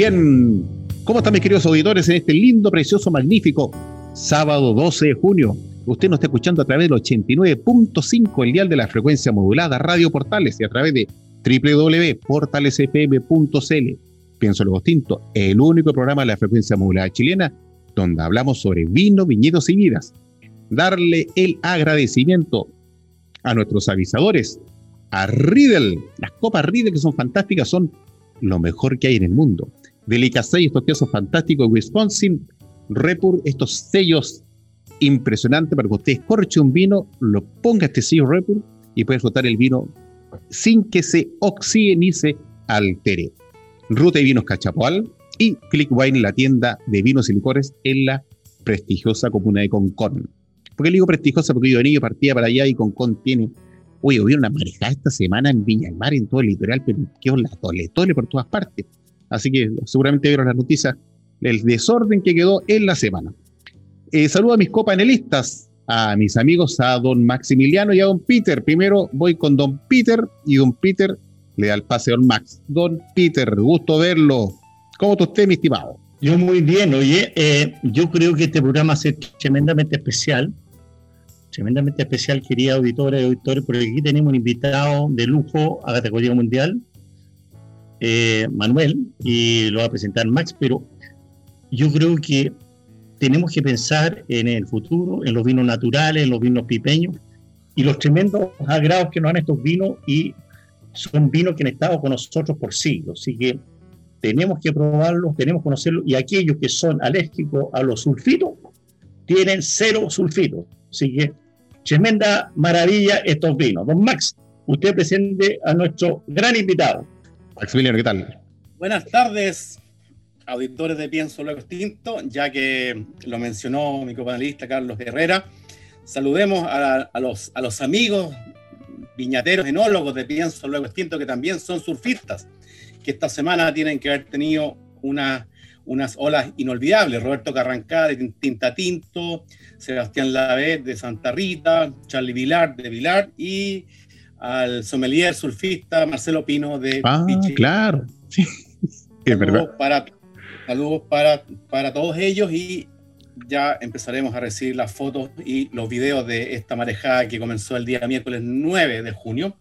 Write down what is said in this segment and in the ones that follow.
Bien, ¿cómo están mis queridos auditores en este lindo, precioso, magnífico sábado 12 de junio? Usted nos está escuchando a través del 89.5, el dial de la frecuencia modulada Radio Portales y a través de www.portalesfm.cl. Pienso lo distinto, el único programa de la frecuencia modulada chilena donde hablamos sobre vino, viñedos y vidas. Darle el agradecimiento a nuestros avisadores, a Riddle. Las copas Riddle que son fantásticas son lo mejor que hay en el mundo. Delicacey, estos quesos fantásticos de Wisconsin, Repur, estos sellos impresionantes para que usted escorche un vino, lo ponga este sello Repur y puede flotar el vino sin que se oxide ni se altere. Ruta y Vinos Cachapoal y Click Wine, la tienda de vinos y licores en la prestigiosa comuna de Concón. ¿Por qué le digo prestigiosa? Porque yo de niño partía para allá y Concón tiene Oye, hubo una marejada esta semana en Viña del Mar, en todo el litoral, pero quedó la tole, tole por todas partes. Así que seguramente vieron las noticias del desorden que quedó en la semana. Eh, saludo a mis copanelistas, a mis amigos, a don Maximiliano y a don Peter. Primero voy con don Peter y don Peter le da el pase a don Max. Don Peter, gusto verlo. ¿Cómo está usted, mi estimado? Yo muy bien, oye, eh, yo creo que este programa es tremendamente especial tremendamente especial, querida auditores y auditores, porque aquí tenemos un invitado de lujo a categoría mundial, eh, Manuel, y lo va a presentar Max, pero yo creo que tenemos que pensar en el futuro, en los vinos naturales, en los vinos pipeños y los tremendos agrados que nos dan estos vinos y son vinos que han estado con nosotros por siglos. Así que tenemos que probarlos, tenemos que conocerlos y aquellos que son alérgicos a los sulfitos tienen cero sulfitos. Así que tremenda maravilla estos vinos. Don Max, usted presente a nuestro gran invitado. Maximiliano, ¿qué tal? Buenas tardes, auditores de Pienso Luego Extinto, ya que lo mencionó mi copanelista Carlos Herrera. Saludemos a, los, amigos viñateros, enólogos de Pienso Luego Extinto, que también son surfistas, que esta semana tienen que haber tenido una unas olas inolvidables. Roberto Carrancá de Tinta Tinto, Sebastián Lave de Santa Rita, Charlie Vilar de Vilar y al sommelier surfista Marcelo Pino de Ah, claro. Sí. saludos para, saludos para, para todos ellos y ya empezaremos a recibir las fotos y los videos de esta marejada que comenzó el día miércoles 9 de junio.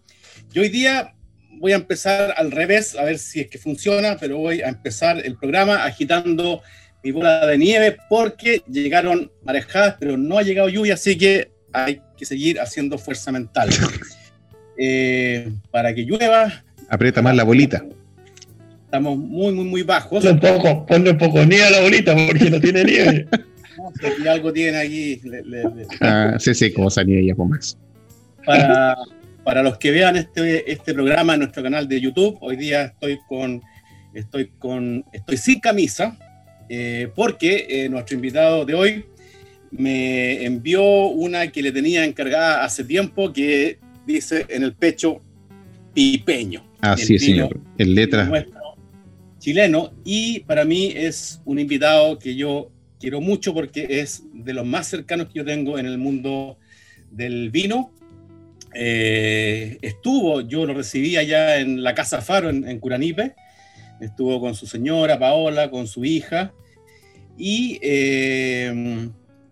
Y hoy día voy a empezar al revés, a ver si es que funciona, pero voy a empezar el programa agitando mi bola de nieve porque llegaron marejadas, pero no ha llegado lluvia, así que hay que seguir haciendo fuerza mental. Eh, para que llueva. Aprieta más la bolita. Estamos muy, muy, muy bajos. Ponle un poco, ponle un poco nieve a la bolita porque no tiene nieve. no, si algo tiene aquí. Le, le, le. Ah, sí, sí, como esa nieve ya con Max. Para, para los que vean este, este programa en nuestro canal de YouTube, hoy día estoy con, estoy con, estoy sin camisa, eh, porque eh, nuestro invitado de hoy me envió una que le tenía encargada hace tiempo que dice en el pecho pipeño. Así es, señor, en letras. Chileno, y para mí es un invitado que yo quiero mucho porque es de los más cercanos que yo tengo en el mundo del vino eh, estuvo, yo lo recibí allá en la Casa Faro, en, en Curanipe, estuvo con su señora Paola, con su hija, y eh,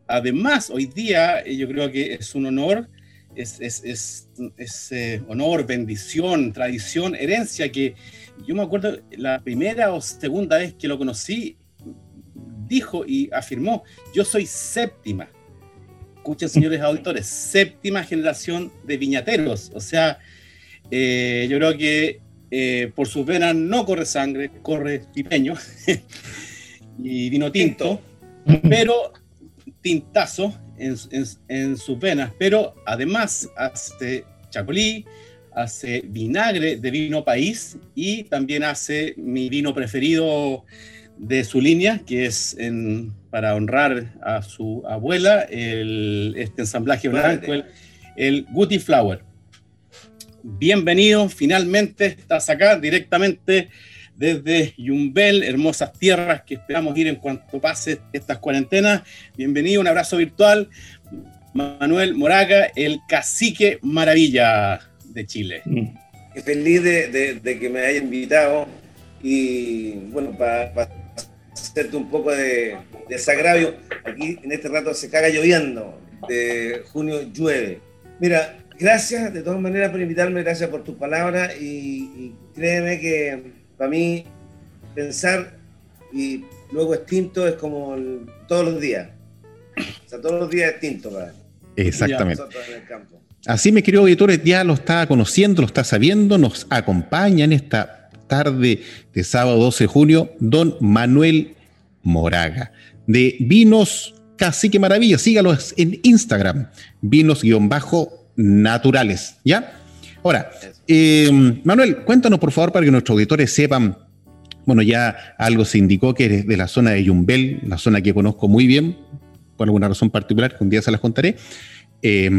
además hoy día eh, yo creo que es un honor, es, es, es, es eh, honor, bendición, tradición, herencia, que yo me acuerdo la primera o segunda vez que lo conocí, dijo y afirmó, yo soy séptima. Escuchen, señores auditores, séptima generación de viñateros. O sea, eh, yo creo que eh, por sus venas no corre sangre, corre pipeño y vino tinto, pero tintazo en, en- en sus venas. Pero además hace chacolí, hace vinagre de vino país y también hace mi vino preferido de su línea, que es en- para honrar a su abuela, el, este ensamblaje blanco, el, el Guti Flower. Bienvenido, finalmente estás acá directamente desde Yumbel, hermosas tierras que esperamos ir en cuanto pase estas cuarentenas. Bienvenido, un abrazo virtual. Manuel Moraga, el cacique maravilla de Chile. Feliz de, de- de que me haya invitado y bueno, para hacerte un poco de desagravio, aquí en este rato se caga lloviendo, de junio llueve. Mira, gracias de todas maneras por invitarme, gracias por tus palabras y, y créeme que para mí pensar y luego extinto es como el- todos los días. O sea, todos los días extinto para Exactamente. en el campo. Así, mis queridos auditores, ya lo está conociendo, lo está sabiendo, nos acompaña en esta tarde de sábado 12 de junio, don Manuel Moraga, de Vinos Cacique Maravilla. Sígalos en Instagram, vinos-naturales, ¿ya? Ahora, eh, Manuel, cuéntanos por favor para que nuestros auditores sepan, bueno, ya algo se indicó que eres de la zona de Yumbel, la zona que conozco muy bien, por alguna razón particular, que un día se las contaré. Eh,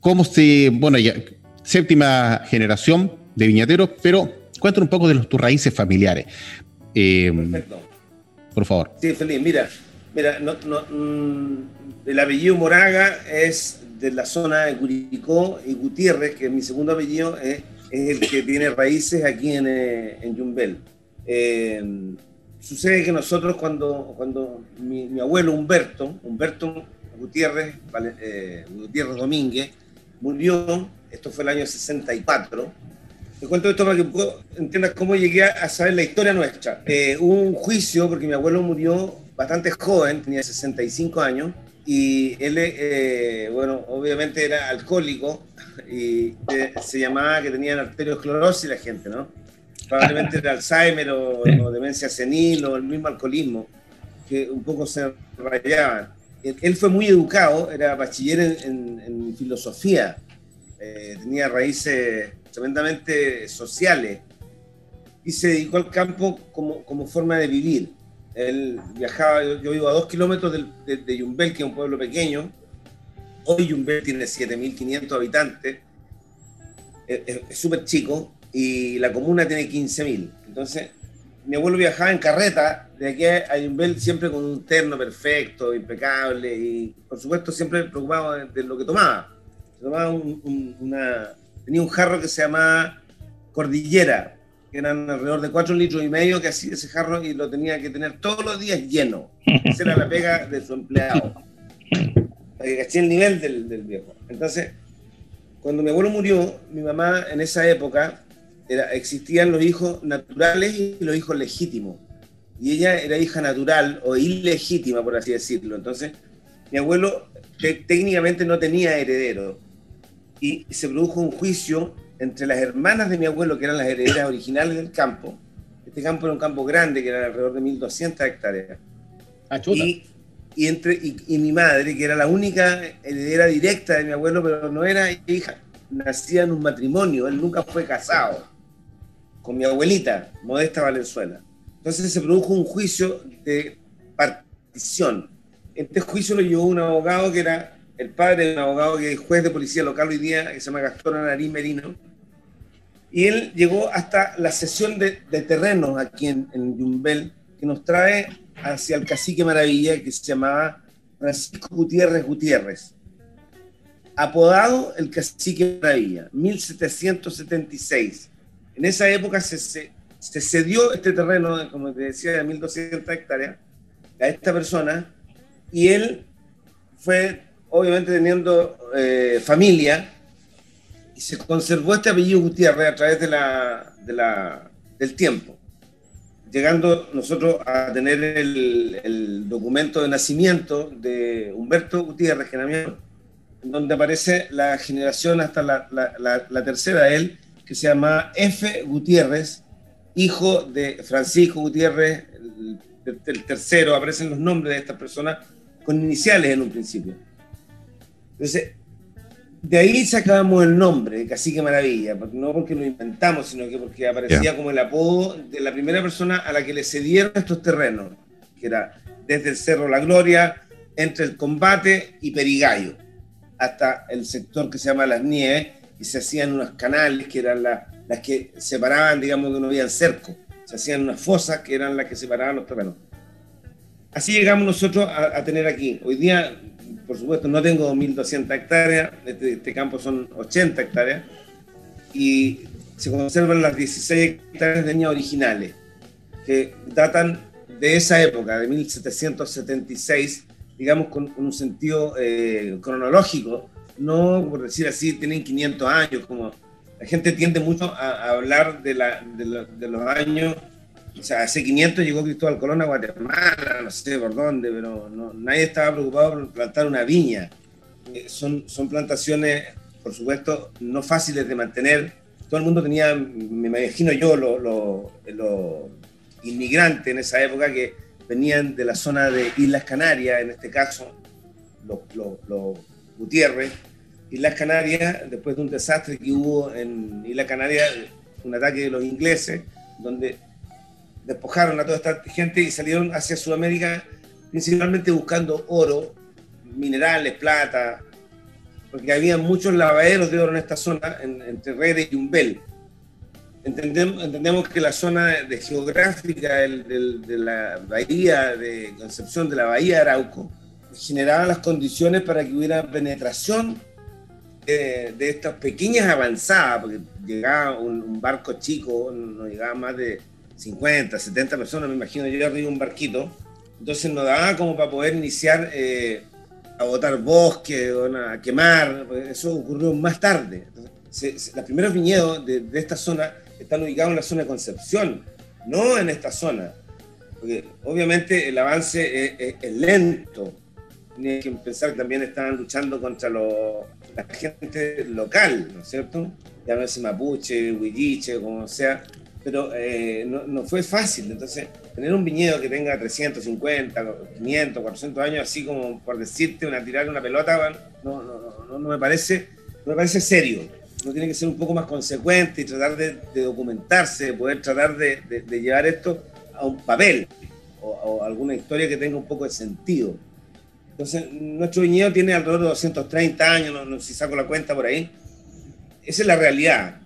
cómo se, bueno, ya séptima generación de viñateros, pero cuéntanos un poco de los, tus raíces familiares. Eh, Perfecto. por favor. Sí, feliz. Mira, mira, no, no, mm, el apellido Moraga es de la zona de Curicó y Gutiérrez, que mi segundo apellido es, es el que tiene raíces aquí en, eh, en Yumbel. Eh, sucede que nosotros cuando, cuando mi, abuelo Humberto, Humberto Gutiérrez, eh, Gutiérrez Domínguez, murió, esto fue el año 64, te cuento esto para que entiendas cómo llegué a saber la historia nuestra. Eh, hubo un juicio porque mi abuelo murió bastante joven, tenía 65 años, y él, eh, bueno, obviamente era alcohólico y eh, se llamaba que tenía arteriosclerosis la gente, ¿no? Probablemente era Alzheimer o, o demencia senil o el mismo alcoholismo, que un poco se rayaban. Él, él fue muy educado, era bachiller en, en- en filosofía, eh, tenía raíces tremendamente sociales y se dedicó al campo como, como forma de vivir. Él viajaba, yo, yo vivo a dos kilómetros del- de, de Yumbel, que es un pueblo pequeño. Hoy Yumbel tiene 7.500 habitantes, es- es es súper chico y la comuna tiene 15.000. Entonces, mi abuelo viajaba en carreta de aquí a Yumbel siempre con un terno perfecto, impecable y, por supuesto, siempre preocupado de, de lo que tomaba. Tomaba un- un- una, tenía un jarro que se llamaba Cordillera, que eran alrededor de 4 litros y medio que hacía ese jarro y lo tenía que tener todos los días lleno. Esa era la pega de su empleado. Caché el nivel del, del viejo. Entonces, cuando mi abuelo murió, mi mamá en esa época era, existían los hijos naturales y los hijos legítimos. Y ella era hija natural o ilegítima, por así decirlo. Entonces, mi abuelo te- técnicamente no tenía heredero. Y se produjo un juicio entre las hermanas de mi abuelo, que eran las herederas originales del campo. Este campo era un campo grande, que era alrededor de 1.200 hectáreas. Ah. Y, y entre, y, y mi madre, que era la única heredera directa de mi abuelo, pero no era hija, nacía en un matrimonio, él nunca fue casado con mi abuelita, Modesta Valenzuela. Entonces se produjo un juicio de partición. Este juicio lo llevó un abogado que era el padre de un abogado que es juez de policía local hoy día, que se llama Gastón Anarí Merino. Y él llegó hasta la sesión de, de terrenos aquí en, en que nos trae hacia el cacique Maravilla, que se llamaba Francisco Gutiérrez Gutiérrez. Apodado el cacique Maravilla, 1776. En esa época se, se, se cedió este terreno, como te decía, de 1.200 hectáreas a esta persona y él fue, obviamente teniendo eh, familia, y se conservó este apellido Gutiérrez a través de la, de la, del tiempo, llegando nosotros a tener el, el documento de nacimiento de Humberto Gutiérrez, Genamiano, donde aparece la generación hasta la, tercera de él, que se llama F. Gutiérrez, hijo de Francisco Gutiérrez, el, tercero, aparecen los nombres de estas personas con iniciales en un principio. Entonces, de ahí sacábamos el nombre de Cacique Maravilla, no porque lo inventamos, sino que porque aparecía como el apodo de la primera persona a la que le cedieron estos terrenos, que era desde el Cerro La Gloria, entre el combate y Perigallo, hasta el sector que se llama Las Nieves, y se hacían unos canales que eran las que separaban, digamos, que no había cerco. Se hacían unas fosas que eran las que separaban los terrenos. Así llegamos nosotros a, tener aquí. Hoy día, por supuesto, no tengo 1.200 hectáreas, este, este, campo son 80 hectáreas, y se conservan las 16 hectáreas de leña originales, que datan de esa época, de 1776, digamos con, un sentido eh, cronológico, no, por decir así, tienen 500 años, como la gente tiende mucho a, hablar de, la, de, los años, o sea, hace 500 llegó Cristóbal Colón a Guatemala, no sé por dónde, pero nadie estaba preocupado por plantar una viña. Eh, son, son plantaciones, por supuesto, no fáciles de mantener. Todo el mundo tenía, me imagino yo, los lo, inmigrantes en esa época que venían de la zona de Islas Canarias, en este caso, los, los Gutiérrez, Islas Canarias, después de un desastre que hubo en Islas Canarias, un ataque de los ingleses, donde despojaron a toda esta gente y salieron hacia Sudamérica principalmente buscando oro, minerales, plata, porque había muchos lavaderos de oro en esta zona, entre Redes y Umbel. Entendemos, que la zona de geográfica de la bahía de Concepción, de la bahía de Arauco, generaba las condiciones para que hubiera penetración de, estas pequeñas avanzadas, porque llegaba un, barco chico, no llegaba más de 50, 70 personas, me imagino yo arriba un barquito, entonces no daba como para poder iniciar eh, a botar bosque, a quemar, eso ocurrió más tarde. los primeros viñedos de, esta zona están ubicados en la zona de Concepción, no en esta zona, porque obviamente el avance es lento, tiene que pensar que también estaban luchando contra la gente local, ¿no es cierto? Llámese mapuche, huilliche, como sea, pero eh, no, fue fácil. Entonces, tener un viñedo que tenga 350, 500, 400 años, así como por decirte, una tirar una pelota, no, no, no, me parece, no me parece serio. Uno tiene que ser un poco más consecuente y tratar de, documentarse, poder tratar de, llevar esto a un papel o, o alguna historia que tenga un poco de sentido entonces, nuestro viñedo tiene alrededor de 230 años, no, si saco la cuenta por ahí. Esa es la realidad.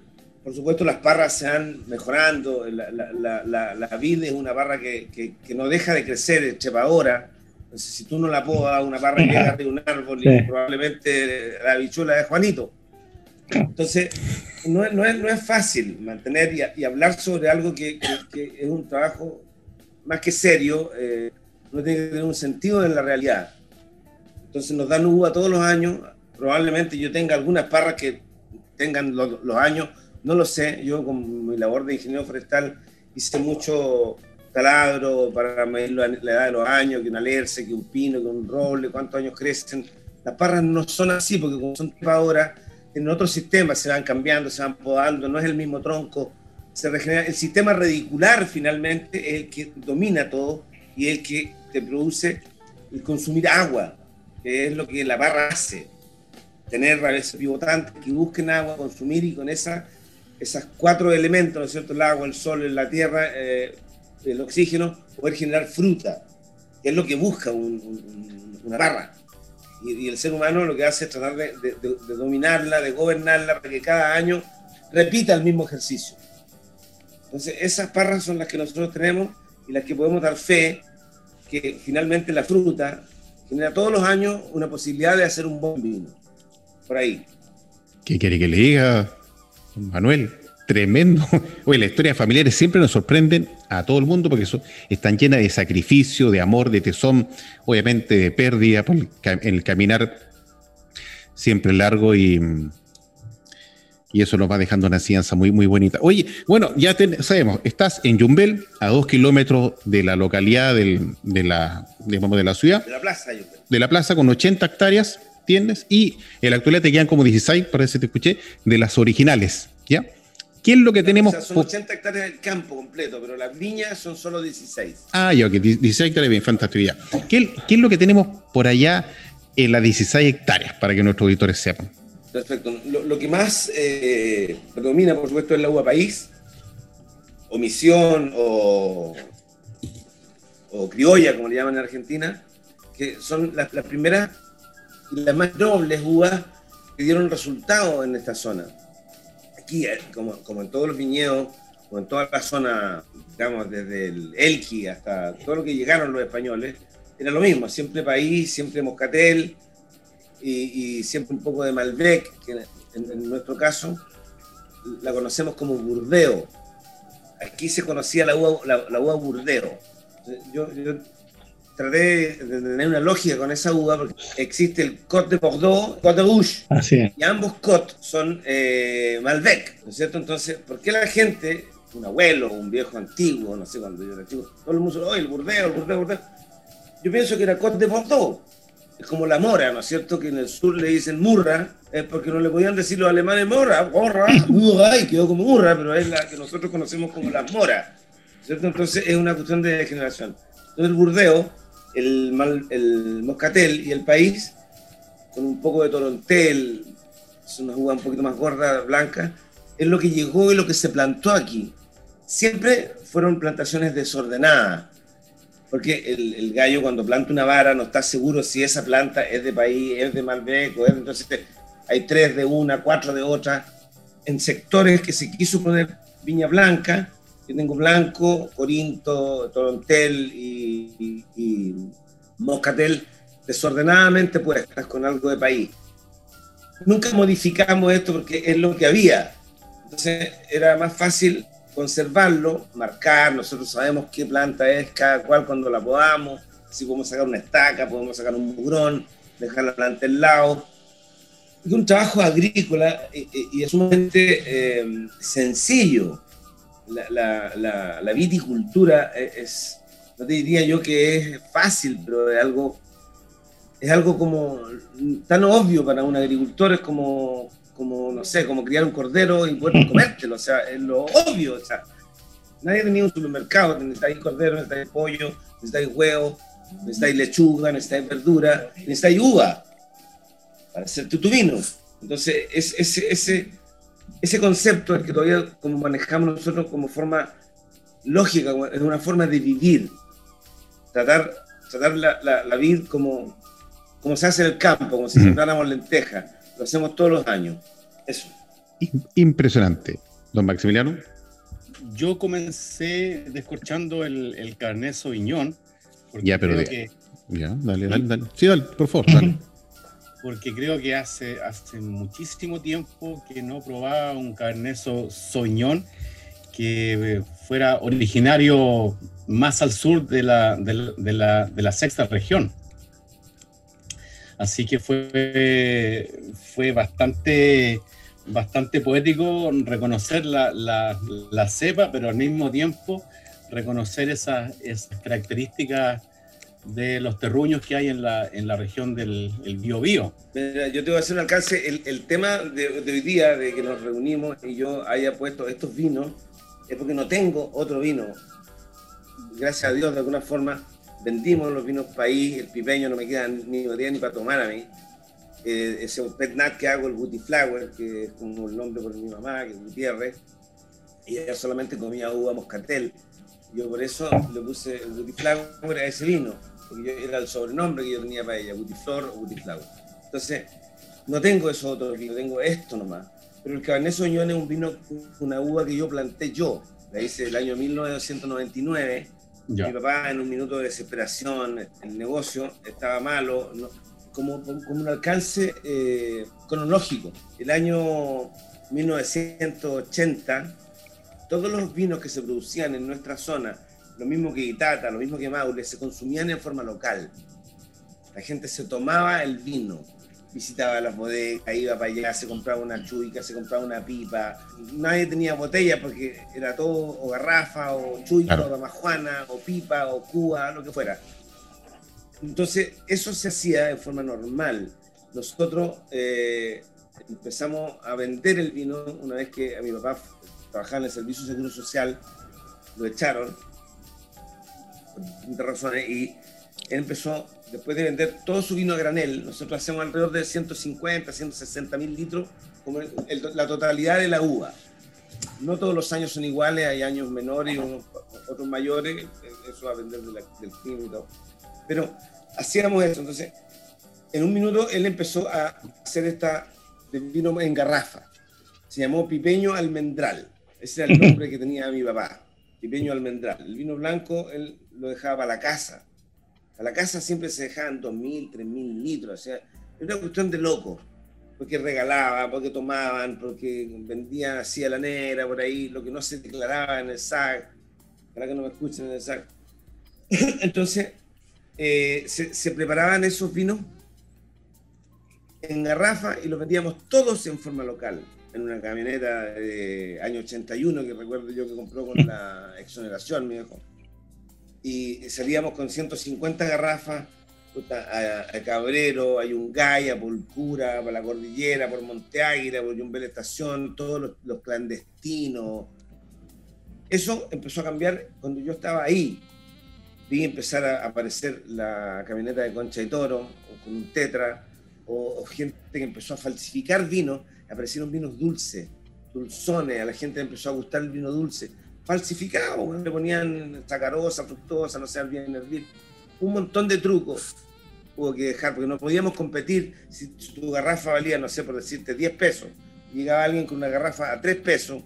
Por supuesto, las parras se van mejorando. La, la, la, la vid es una parra que, que, no deja de crecer, trepadora. Entonces, si tú no la podas, una parra que llega de un árbol y probablemente la bichuela de Juanito. Entonces, no, no, es, no es fácil mantener y, y hablar sobre algo que, que, es un trabajo más que serio. Eh, no tiene que tener un sentido en la realidad. Entonces nos dan uva todos los años. Probablemente yo tenga algunas parras que tengan los, años, no lo sé. Yo con mi labor de ingeniero forestal hice mucho taladro para medir la, edad de los años, que un alerce, que un pino, que un roble, cuántos años crecen. Las parras no son así porque como son ahora, en otros sistemas se van cambiando, se van podando, no es el mismo tronco, se regenera. El sistema radicular finalmente es el que domina todo y el que te produce el consumir agua que es lo que la barra hace, tener raíces pivotantes que busquen agua, consumir y con esa, esas cuatro elementos, ¿no es cierto? El agua, el sol, la tierra, eh, el oxígeno, poder generar fruta, es lo que busca una barra. Y, el ser humano lo que hace es tratar de, dominarla, de gobernarla, para que cada año repita el mismo ejercicio. Entonces, esas parras son las que nosotros tenemos y las que podemos dar fe que finalmente la fruta genera todos los años una posibilidad de hacer un buen vino. Por ahí. ¿Qué quiere que le diga, Manuel? tremendo. Oye, las historias familiares siempre nos sorprenden a todo el mundo porque están llenas de sacrificio, de amor, de tesón, obviamente de pérdida por el, caminar siempre largo y, y eso nos va dejando una ciencia muy, muy bonita. Oye, bueno, ya sabemos, estás en Yumbel, a dos kilómetros de la localidad de, la, de la ciudad. De la plaza, De la plaza con 80 hectáreas tienes y en la actualidad te quedan como 16, parece que te escuché, de las originales, ¿ya? ¿Qué es lo que tenemos? son 80 hectáreas del campo completo, pero las viñas son solo 16. Ah, ya, ok, 16 hectáreas, bien, fantástico. ¿Qué, ¿Qué, es lo que tenemos por allá en las 16 hectáreas para que nuestros auditores sepan? Perfecto. Lo, que más eh, predomina, por supuesto, es la uva país, o misión, o, o criolla, como le llaman en Argentina, que son las, las primeras y las más nobles uvas que dieron resultado en esta zona aquí, eh, como, como en todos los viñedos, como en toda la zona, digamos, desde el Elqui hasta todo lo que llegaron los españoles, era lo mismo, siempre país, siempre moscatel y, siempre un poco de Malbec, que en, nuestro caso la conocemos como burdeo. Aquí se conocía la uva, la, uva burdeo. Yo, traté de tener una lógica con esa uva, porque existe el Côte de Bordeaux, Côte de Rouge, y ambos Côte son eh, Malbec, ¿no es cierto? Entonces, ¿por qué la gente, un abuelo, un viejo antiguo, no sé cuándo yo era chico, todo el mundo dice, el burdeo, el burdeo, el burdeo. Yo pienso que era Côte de Bordeaux, es como la mora, ¿no es cierto? Que en el sur le dicen murra, es porque no le podían decir los alemanes morra, morra, murra, y quedó como murra, pero es la que nosotros conocemos como la mora, ¿cierto? Entonces es una cuestión de generación. Entonces el burdeo el, el moscatel y el país, con un poco de torontel, es una uva un poquito más gorda, blanca, es lo que llegó y lo que se plantó aquí. Siempre fueron plantaciones desordenadas, porque el, gallo cuando planta una vara no está seguro si esa planta es de país, es de Malbec, entonces hay tres de una, cuatro de otra, en sectores que se quiso poner viña blanca, yo tengo blanco, corinto, torontel y, moscatel desordenadamente puestas con algo de país. Nunca modificamos esto porque es lo que había. Entonces era más fácil conservarlo, marcar, nosotros sabemos qué planta es cada cual cuando la podamos, si podemos sacar una estaca, podemos sacar un mugrón, dejar la planta al lado. Es un trabajo agrícola y, es sumamente eh, sencillo la, la, viticultura es, no te diría yo que es fácil, pero es algo, es algo como tan obvio para un agricultor, es como, como, no sé, como criar un cordero y poder comértelo, o sea, es lo obvio, o sea, nadie tenía un supermercado, necesitáis cordero, necesitáis pollo, necesitáis huevo, necesitáis lechuga, necesitáis verdura, necesitáis uva para hacer tu, vino. Entonces, es, ese, ese ese concepto es que todavía como manejamos nosotros como forma lógica, es una forma de vivir, tratar, tratar la, la, vida como, como se hace en el campo, como si sembráramos lentejas, lo hacemos todos los años. Eso. Impresionante. Don Maximiliano. Yo comencé descorchando el, el Carnet Sauvignon. Ya, pero Ya, dale, dale, dale. Sí, dale, por favor, dale. porque creo que hace, hace muchísimo tiempo que no probaba un carneso soñón que eh, fuera originario más al sur de la, de la, sexta región. Así que fue, fue bastante, bastante poético reconocer la, la, cepa, pero al mismo tiempo reconocer esas, esas características de los terruños que hay en la, en la región del el Biobío. yo te voy a hacer un alcance. El, tema de, hoy día, de que nos reunimos y yo haya puesto estos vinos, es porque no tengo otro vino. Gracias a Dios, de alguna forma, vendimos los vinos país, el pipeño no me queda ni día ni para tomar a mí. Eh, ese pet nat que hago, el Booty Flower, que es como el nombre por mi mamá, que es Gutiérrez, y ella solamente comía uva moscatel. Yo por eso le puse el Booty Flower a ese vino porque era el sobrenombre que yo tenía para ella, Butiflor o Butiflago. Entonces, no tengo eso otro vino, tengo esto nomás. Pero el Cabernet Sauvignon es un vino, una uva que yo planté yo, la hice el año 1999. Mi papá, en un minuto de desesperación, el negocio estaba malo, como, como un alcance eh, cronológico. El año 1980 todos los vinos que se producían en nuestra zona, lo mismo que Itata, lo mismo que Maule, se consumían en forma local. La gente se tomaba el vino, visitaba las bodegas, iba para allá, se compraba una chuica, se compraba una pipa. Nadie tenía botella porque era todo o garrafa, o chuica, o damajuana, o pipa, o cuba, lo que fuera. Entonces, eso se hacía de forma normal. Nosotros eh, empezamos a vender el vino una vez que a mi papá trabajaba en el Servicio de Seguro Social, lo echaron, razones, y él empezó, después de vender todo su vino a granel, nosotros hacemos alrededor de 150, 160 mil litros, como la totalidad de la uva. No todos los años son iguales, hay años menores y otros mayores, eso va a vender del clima y todo. Pero hacíamos eso, entonces, en un minuto él empezó a hacer esta vino en garrafa. Se llamó Pipeño Almendral. Ese era el nombre que tenía mi papá. Pipeño Almendral. El vino blanco él lo dejaba para la casa. A la casa siempre se dejaban 2.000, 3.000 litros. O sea, era una cuestión de loco. Porque regalaba, porque tomaban, porque vendían así a la negra por ahí, lo que no se declaraba en el SAC. Para que no me escuchen en el SAC. Entonces, eh, se, se preparaban esos vinos en garrafa y los vendíamos todos en forma local, en una camioneta de año 81 que recuerdo yo que compró con la exoneración, mi hijo. Y salíamos con 150 garrafas a, Cabrero, a Yungay, a Pulcura, para la cordillera, por Monte Águila, por Yumbel Estación, todos los, clandestinos. Eso empezó a cambiar cuando yo estaba ahí. Vi empezar a aparecer la camioneta de Concha y Toro, con un tetra, o, gente que empezó a falsificar vino, aparecieron vinos dulces, dulzones, a la gente empezó a gustar el vino dulce, falsificado, le ponían sacarosa, fructosa, no sé, bien hervir, un montón de trucos hubo que dejar, porque no podíamos competir. Si tu garrafa valía, no sé, por decirte, 10 pesos, llegaba alguien con una garrafa a 3 pesos,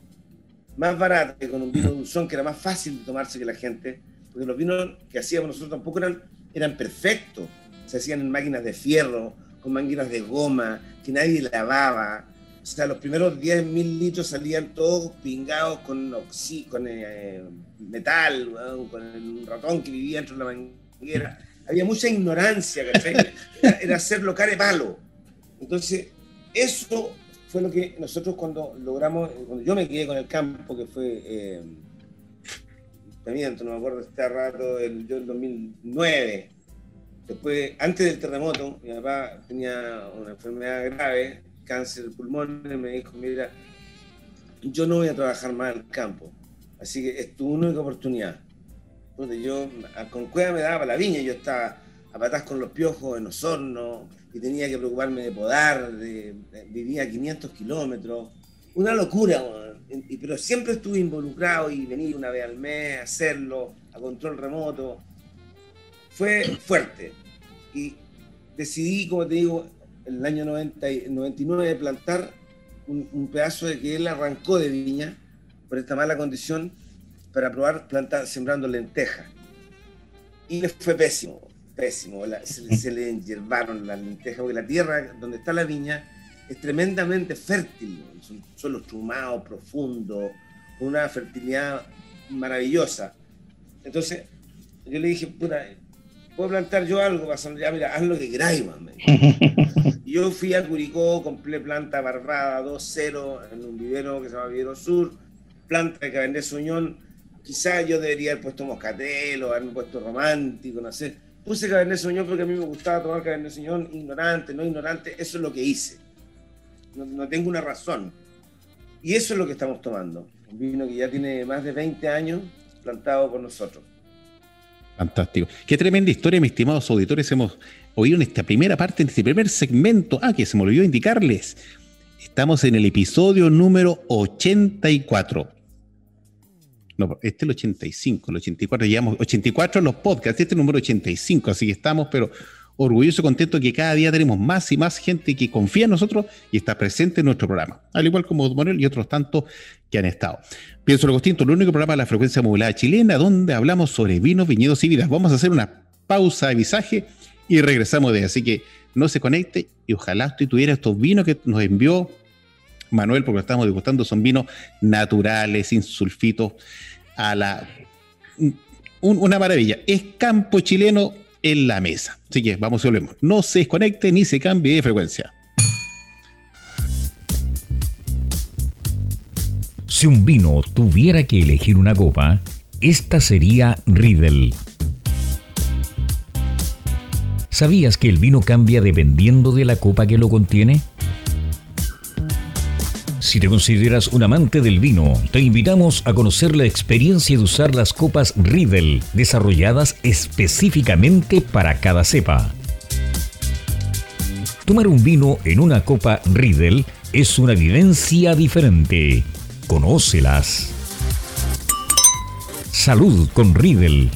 más barata que con un vino dulzón, que era más fácil de tomarse que la gente, porque los vinos que hacíamos nosotros tampoco eran, eran perfectos, se hacían en máquinas de fierro, con mangueras de goma, que nadie lavaba. O sea, los primeros 10.000 litros salían todos pingados con, con eh, metal, con un ratón que vivía dentro de la manguera. Había mucha ignorancia, ¿cachai? Era, hacer lo care palo. Entonces, eso fue lo que nosotros cuando logramos, cuando yo me quedé con el campo, que fue, eh, no me acuerdo este rato, el, yo en 2009, Después, antes del terremoto, mi papá tenía una enfermedad grave, cáncer de pulmón, y me dijo, mira, yo no voy a trabajar más en el campo, así que es tu única oportunidad. Entonces yo, con cueva me daba la viña, yo estaba a patas con los piojos en Osorno, y tenía que preocuparme de podar, vivía a 500 kilómetros, una locura, pero siempre estuve involucrado y venía una vez al mes a hacerlo, a control remoto fue fuerte. Y decidí, como te digo, en el año 90, 99 plantar un, pedazo de que él arrancó de viña por esta mala condición para probar plantar sembrando lentejas. Y le fue pésimo, pésimo. se, le enyerbaron las lentejas, porque la tierra donde está la viña es tremendamente fértil, son suelos chumados, profundos, con una fertilidad maravillosa. Entonces, yo le dije, puta, puedo plantar yo algo, ya mira, haz lo que queráis, yo fui a Curicó, compré planta barbada 2-0 en un vivero que se llama Vivero Sur, planta de Cabernet Sauvignon, quizás yo debería haber puesto moscatel o haberme puesto romántico, no sé. Puse Cabernet Sauvignon porque a mí me gustaba tomar Cabernet Sauvignon, ignorante, no ignorante, eso es lo que hice. No, no tengo una razón. Y eso es lo que estamos tomando. Un vino que ya tiene más de 20 años plantado por nosotros. Fantástico. Qué tremenda historia, mis estimados auditores, hemos en esta primera parte, este primer segmento. Ah, que se me olvidó indicarles. Estamos en el episodio número 84. No, este es el 85, el 84, llevamos 84 en los podcasts, este es el número 85, así que estamos, pero orgulloso, contento que cada día tenemos más y más gente que confía en nosotros y está presente en nuestro programa, al igual como Manuel y otros tantos que han estado. Pienso lo distinto, el único programa de la frecuencia modulada chilena donde hablamos sobre vinos, viñedos y vidas. Vamos a hacer una pausa de visaje y regresamos de ahí. Así que no se conecte y ojalá usted tuviera estos vinos que nos envió Manuel, porque lo estamos degustando, son vinos naturales, sin sulfitos, a la... una maravilla. Es campo chileno en la mesa. Así que vamos y volvemos. No se desconecte ni se cambie de frecuencia. Si un vino tuviera que elegir una copa, esta sería Riedel. ¿Sabías que el vino cambia dependiendo de la copa que lo contiene? Si te consideras un amante del vino, te invitamos a conocer la experiencia de usar las copas Riedel, desarrolladas específicamente para cada cepa. Tomar un vino en una copa Riedel es una vivencia diferente. Conócelas. Salud con Riedel.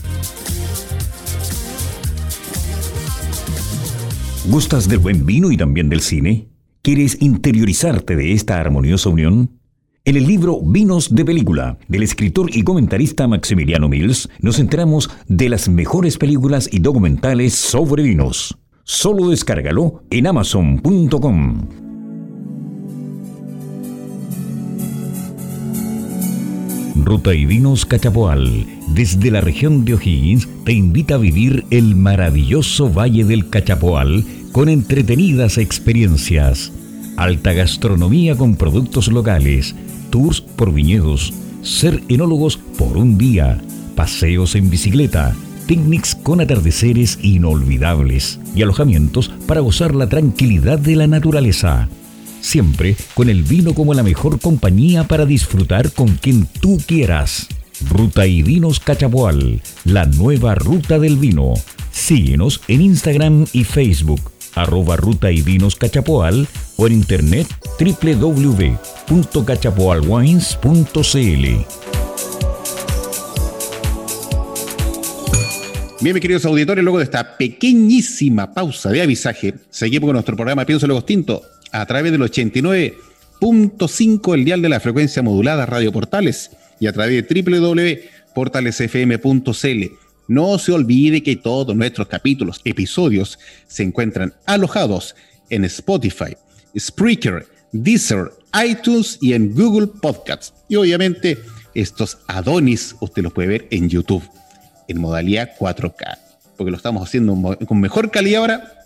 ¿Gustas del buen vino y también del cine? ¿Quieres interiorizarte de esta armoniosa unión? En el libro Vinos de Película, del escritor y comentarista Maximiliano Mills, nos enteramos de las mejores películas y documentales sobre vinos. Solo descárgalo en amazon.com. Ruta y Vinos Cachapoal, desde la región de O'Higgins, te invita a vivir el maravilloso Valle del Cachapoal con entretenidas experiencias, alta gastronomía con productos locales, tours por viñedos, ser enólogos por un día, paseos en bicicleta, picnics con atardeceres inolvidables y alojamientos para gozar la tranquilidad de la naturaleza siempre con el vino como la mejor compañía para disfrutar con quien tú quieras. Ruta y Vinos Cachapoal, la nueva ruta del vino. Síguenos en Instagram y Facebook, arroba Ruta y Vinos Cachapoal o en internet www.cachapoalwines.cl. Bien, mis queridos auditores, luego de esta pequeñísima pausa de avisaje, seguimos con nuestro programa Pienso Luego Tinto a través del 89.5 el dial de la frecuencia modulada Radio Portales y a través de www.portalesfm.cl. No se olvide que todos nuestros capítulos, episodios, se encuentran alojados en Spotify, Spreaker, Deezer, iTunes y en Google Podcasts. Y obviamente estos Adonis usted los puede ver en YouTube en modalidad 4K, porque lo estamos haciendo con mejor calidad ahora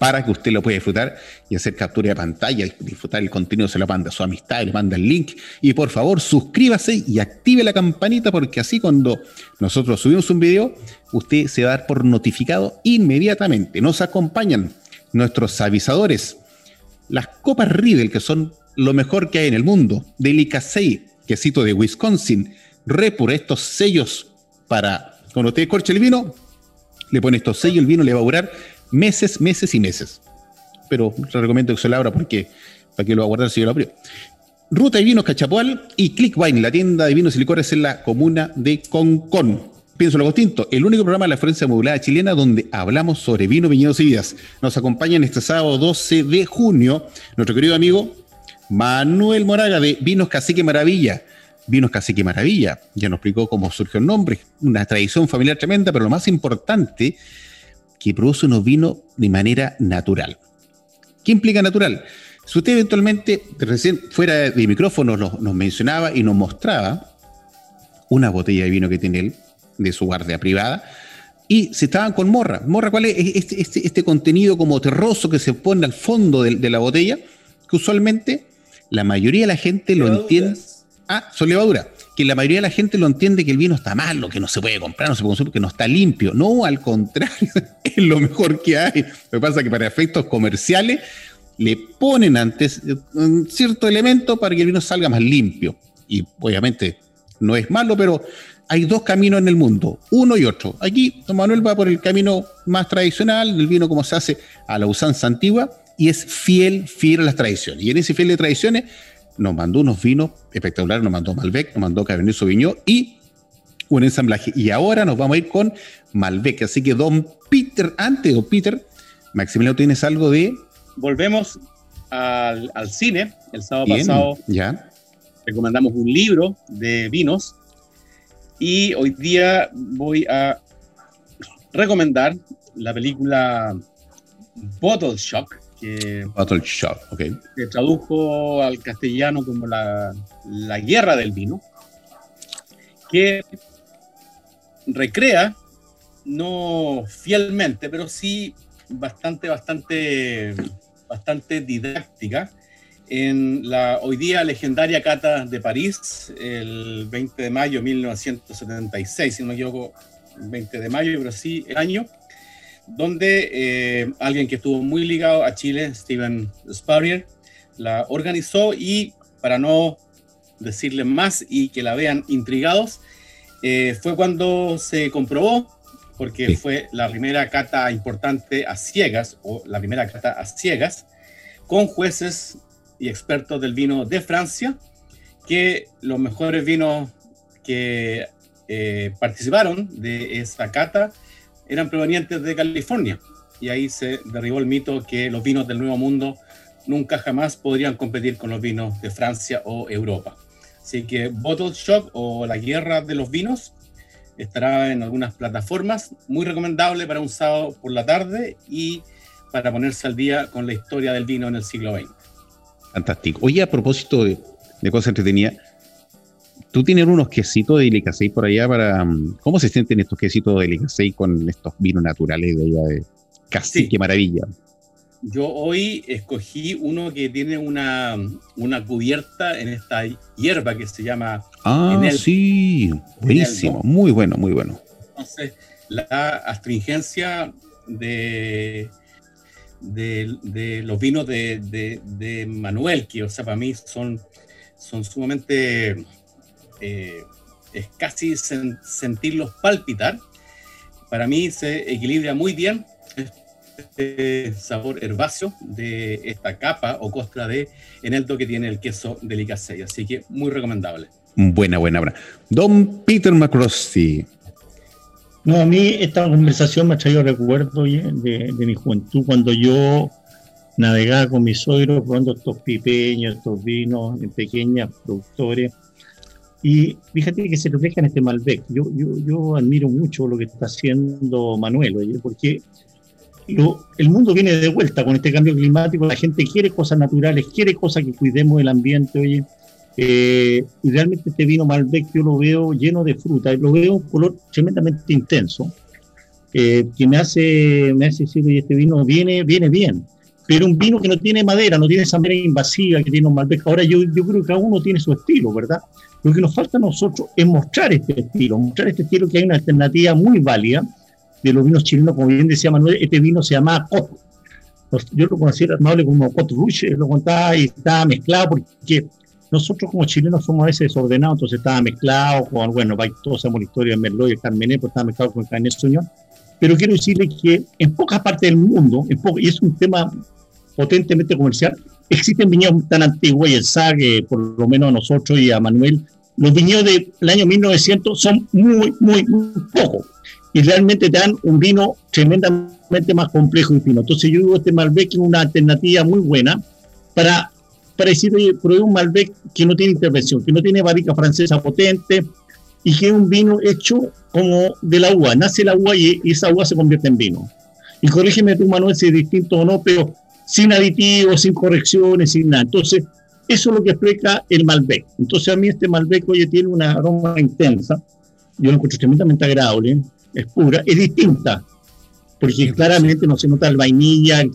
para que usted lo pueda disfrutar y hacer captura de pantalla, disfrutar el contenido, se lo manda su amistad, le manda el link. Y por favor, suscríbase y active la campanita porque así cuando nosotros subimos un video, usted se va a dar por notificado inmediatamente. Nos acompañan nuestros avisadores, las copas Riedel, que son lo mejor que hay en el mundo, Delicasei, quesito de Wisconsin, Repur, estos sellos para cuando usted corche el vino, le pone estos sellos, el vino le va a durar meses, meses y meses. Pero le recomiendo que se lo abra porque para que lo va a guardar si yo lo abrió. Ruta y Vinos Cachapual y Click Wine, la tienda de vinos y licores en la comuna de Concón. Pienso lo distinto, el único programa de la Florencia Modulada Chilena donde hablamos sobre vino, viñedos y vidas. Nos acompañan este sábado 12 de junio nuestro querido amigo Manuel Moraga de Vinos Cacique Maravilla. Vinos Cacique Maravilla, ya nos explicó cómo surgió el nombre, una tradición familiar tremenda, pero lo más importante que produce unos vinos de manera natural. ¿Qué implica natural? Si usted eventualmente, recién fuera de micrófono, nos, mencionaba y nos mostraba una botella de vino que tiene él, de su guardia privada, y se estaban con morra. ¿Morra cuál es? Este, este, este contenido como terroso que se pone al fondo de, la botella, que usualmente la mayoría de la gente lo entiende. Ah, son levaduras que la mayoría de la gente lo entiende que el vino está malo, que no se puede comprar, no se puede consumir, que no está limpio. No, al contrario, es lo mejor que hay. Lo que pasa es que para efectos comerciales le ponen antes un cierto elemento para que el vino salga más limpio. Y obviamente no es malo, pero hay dos caminos en el mundo, uno y otro. Aquí Don Manuel va por el camino más tradicional, del vino como se hace a la usanza antigua, y es fiel, fiel a las tradiciones. Y en ese fiel de tradiciones nos mandó unos vinos espectaculares, nos mandó Malbec, nos mandó Cabernet Sauvignon y un ensamblaje. Y ahora nos vamos a ir con Malbec. Así que, don Peter, antes, don Peter, Maximiliano, ¿tienes algo de...? Volvemos al, cine. El sábado pasado ya. recomendamos un libro de vinos y hoy día voy a recomendar la película Bottle Shock que Shop, ok. se tradujo al castellano como la, la guerra del vino, que recrea, no fielmente, pero sí bastante, bastante, bastante didáctica, en la hoy día legendaria Cata de París, el 20 de mayo de 1976, si no me equivoco, 20 de mayo, pero sí el año, donde eh, alguien que estuvo muy ligado a Chile, Steven Spurrier, la organizó y para no decirles más y que la vean intrigados, eh, fue cuando se comprobó, porque Sí. fue la primera cata importante a ciegas, o la primera cata a ciegas, con jueces y expertos del vino de Francia, que los mejores vinos que eh, participaron de esa cata eran provenientes de California. Y ahí se derribó el mito que los vinos del Nuevo Mundo nunca jamás podrían competir con los vinos de Francia o Europa. Así que Bottle Shop o La Guerra de los Vinos estará en algunas plataformas, muy recomendable para un sábado por la tarde y para ponerse al día con la historia del vino en el siglo XX. Fantástico. Oye, a propósito de, de cosas entretenidas, tú tienes unos quesitos de Delicacey por allá para. mm, ¿Cómo se sienten estos quesitos de Delicacey con estos vinos naturales de allá de Casi, Sí. qué maravilla. Yo hoy escogí uno que tiene una, una cubierta en esta hierba que se llama Ah, sí. Buenísimo. Muy bueno, muy bueno. Entonces, la astringencia de, de, de los vinos de, de- de Manuel, que o sea, para mí son, son sumamente, eh, es casi sen- sentirlos palpitar. Para mí se equilibra muy bien este sabor herbáceo de esta capa o costra de eneldo que tiene el queso delicacey. Así que muy recomendable. Buena, buena, buena. Don Peter McCrosty. No, a mí esta conversación me ha traído recuerdos de, de mi juventud, cuando yo navegaba con mis suegros probando estos pipeños, estos vinos en pequeñas productores. Y fíjate que se refleja en este Malbec. Yo, yo, yo admiro mucho lo que está haciendo Manuel, oye, porque lo- el mundo viene de vuelta con este cambio climático. La gente quiere cosas naturales, quiere cosas que cuidemos del ambiente, oye. Eh, y realmente este vino Malbec yo lo veo lleno de fruta, lo veo un color tremendamente intenso, eh, que me hace, me hace decir, este vino viene, viene bien, pero un vino que no tiene madera, no tiene esa invasiva que tiene un Malbec. Ahora yo, yo creo que cada uno tiene su estilo, ¿verdad? Lo que nos falta a nosotros es mostrar este estilo, mostrar este estilo que hay una alternativa muy válida de los vinos chilenos, como bien decía Manuel, este vino se llama Cot. Los- Yo lo conocía amable como Cot Rouge, lo contaba y estaba mezclado porque nosotros como chilenos somos a veces desordenados, entonces estaba mezclado con, bueno, todos sabemos la historia de Merlot y el Carmenet, pues estaba mezclado con el Cabernet Sauvignon. Pero quiero decirle que en pocas partes del mundo, en y es un tema potentemente comercial, existen viñedos tan antiguos y sabe que por lo menos a nosotros y a Manuel, los viñedos del año 1900 son muy, muy, muy pocos. Y realmente te dan un vino tremendamente más complejo y fino. Entonces yo digo, este Malbec es una alternativa muy buena para, para decir, oye, probé un Malbec que no tiene intervención, que no tiene barrica francesa potente y que es un vino hecho como de la uva. Nace la uva y, y esa uva se convierte en vino. Y corrígeme tú, Manuel, si es distinto o no, pero sin aditivos, sin correcciones, sin nada. Entonces, eso es lo que explica el Malbec. Entonces, a mí este Malbec, oye, tiene una aroma intensa. Yo lo encuentro tremendamente agradable, es pura, es distinta, porque claramente no se nota el vainilla, el,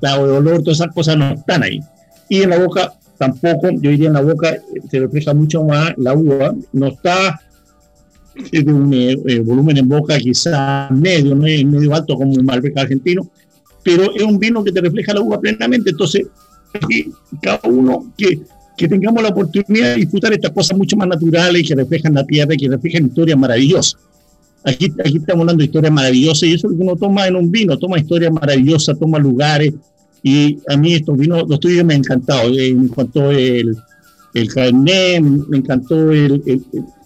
clavo de olor, todas esas cosas no están ahí. Y en la boca tampoco, yo diría en la boca eh, se refleja mucho más la uva, no está de un eh, eh, volumen en boca quizá medio, no es medio alto como un Malbec argentino, pero es un vino que te refleja la uva plenamente. Entonces, cada uno que, que tengamos la oportunidad de disfrutar estas cosas mucho más naturales, que reflejan la tierra, que reflejan historias maravillosas. Aquí, aquí estamos hablando de historias maravillosas y eso es lo que uno toma en un vino, toma historias maravillosas, toma lugares. Y a mí estos vinos, los tuyos me han encantado. Eh, Me encantó el, el me encantó el, el,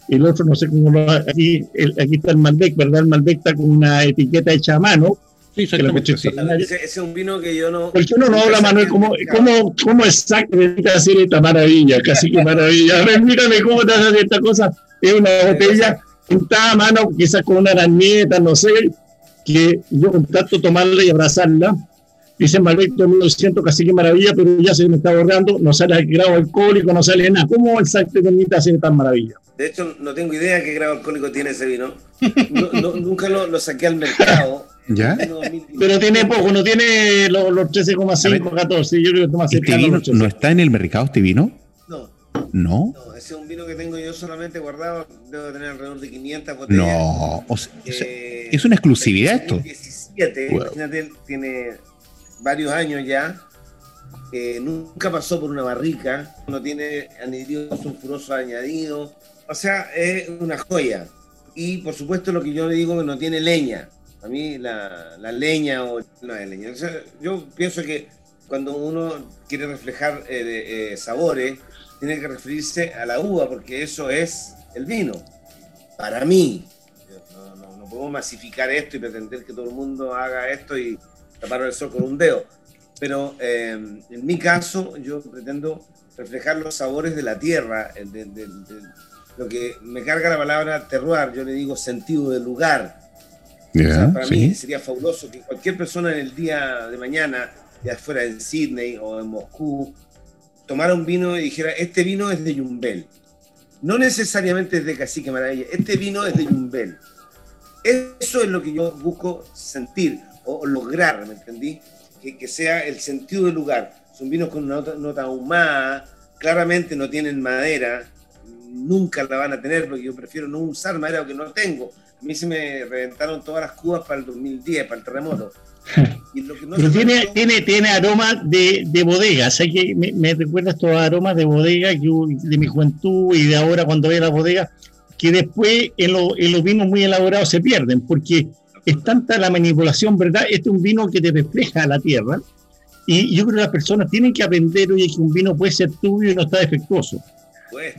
el otro, no sé cómo lo. Aquí, el, aquí está el Malbec, ¿verdad? El Malbec está con una etiqueta hecha a mano. Sí, lo Ese, es un vino que yo no. ¿Por qué uno no habla, Manuel? ¿Cómo, cómo, cómo exactamente hacer esta maravilla? Casi que maravilla. A ver, mírame cómo te haces esta cosa. Es una botella pintada a mano, quizás con una arañeta, no sé, que yo tanto tomarla y abrazarla. Dicen Malbec 1900, casi que maravilla, pero ya se me está borrando, no sale grado alcohólico, no sale nada. ¿Cómo el permite hacer tan maravilla? De hecho, no tengo idea qué grado alcohólico tiene ese vino. nunca lo, saqué al mercado. ¿Ya? Pero tiene poco, no tiene los, 13,5, 14. Yo creo que más ¿Este vino no está en el mercado este vino? No. ¿No? No, ese es un vino que tengo yo solamente guardado. Debo tener alrededor de 500 botellas. No, o sea, eh, es una exclusividad esto. 2017, imagínate, tiene varios años ya. Eh, nunca pasó por una barrica, no tiene anidrido sulfuroso añadido. O sea, es una joya. Y por supuesto lo que yo le digo que no tiene leña. A mí la, la leña o no es leña. yo pienso que cuando uno quiere reflejar eh, eh, sabores, tiene que referirse a la uva, porque eso es el vino. Para mí, no, no, no podemos masificar esto y pretender que todo el mundo haga esto y tapar el sol con un dedo. Pero eh, en mi caso, yo pretendo reflejar los sabores de la tierra, de, lo que me carga la palabra terroir, yo le digo sentido del lugar. Para mí sería fabuloso que cualquier persona en el día de mañana, ya fuera en Sydney o en Moscú, tomara un vino y dijera, este vino es de Yumbel. No necesariamente es de Cacique Maravilla, este vino es de Yumbel. Eso es lo que yo busco sentir o lograr, ¿me entendí? Que, que sea el sentido del lugar. Son vinos con una nota, nota ahumada, claramente no tienen madera, nunca la van a tener porque yo prefiero no usar madera porque no tengo. A mí se me reventaron todas las cubas para el 2010, para el terremoto. Pero tiene, tiene, tiene aromas de, de bodega, o que me, me recuerda estos aromas de bodega que, de mi juventud y de ahora cuando veo la bodega, que después en, en los vinos muy elaborados se pierden, porque es tanta la manipulación, ¿verdad? Este es un vino que te refleja a la tierra. Y yo creo que las personas tienen que aprender, oye, que un vino puede ser tuyo y no está defectuoso.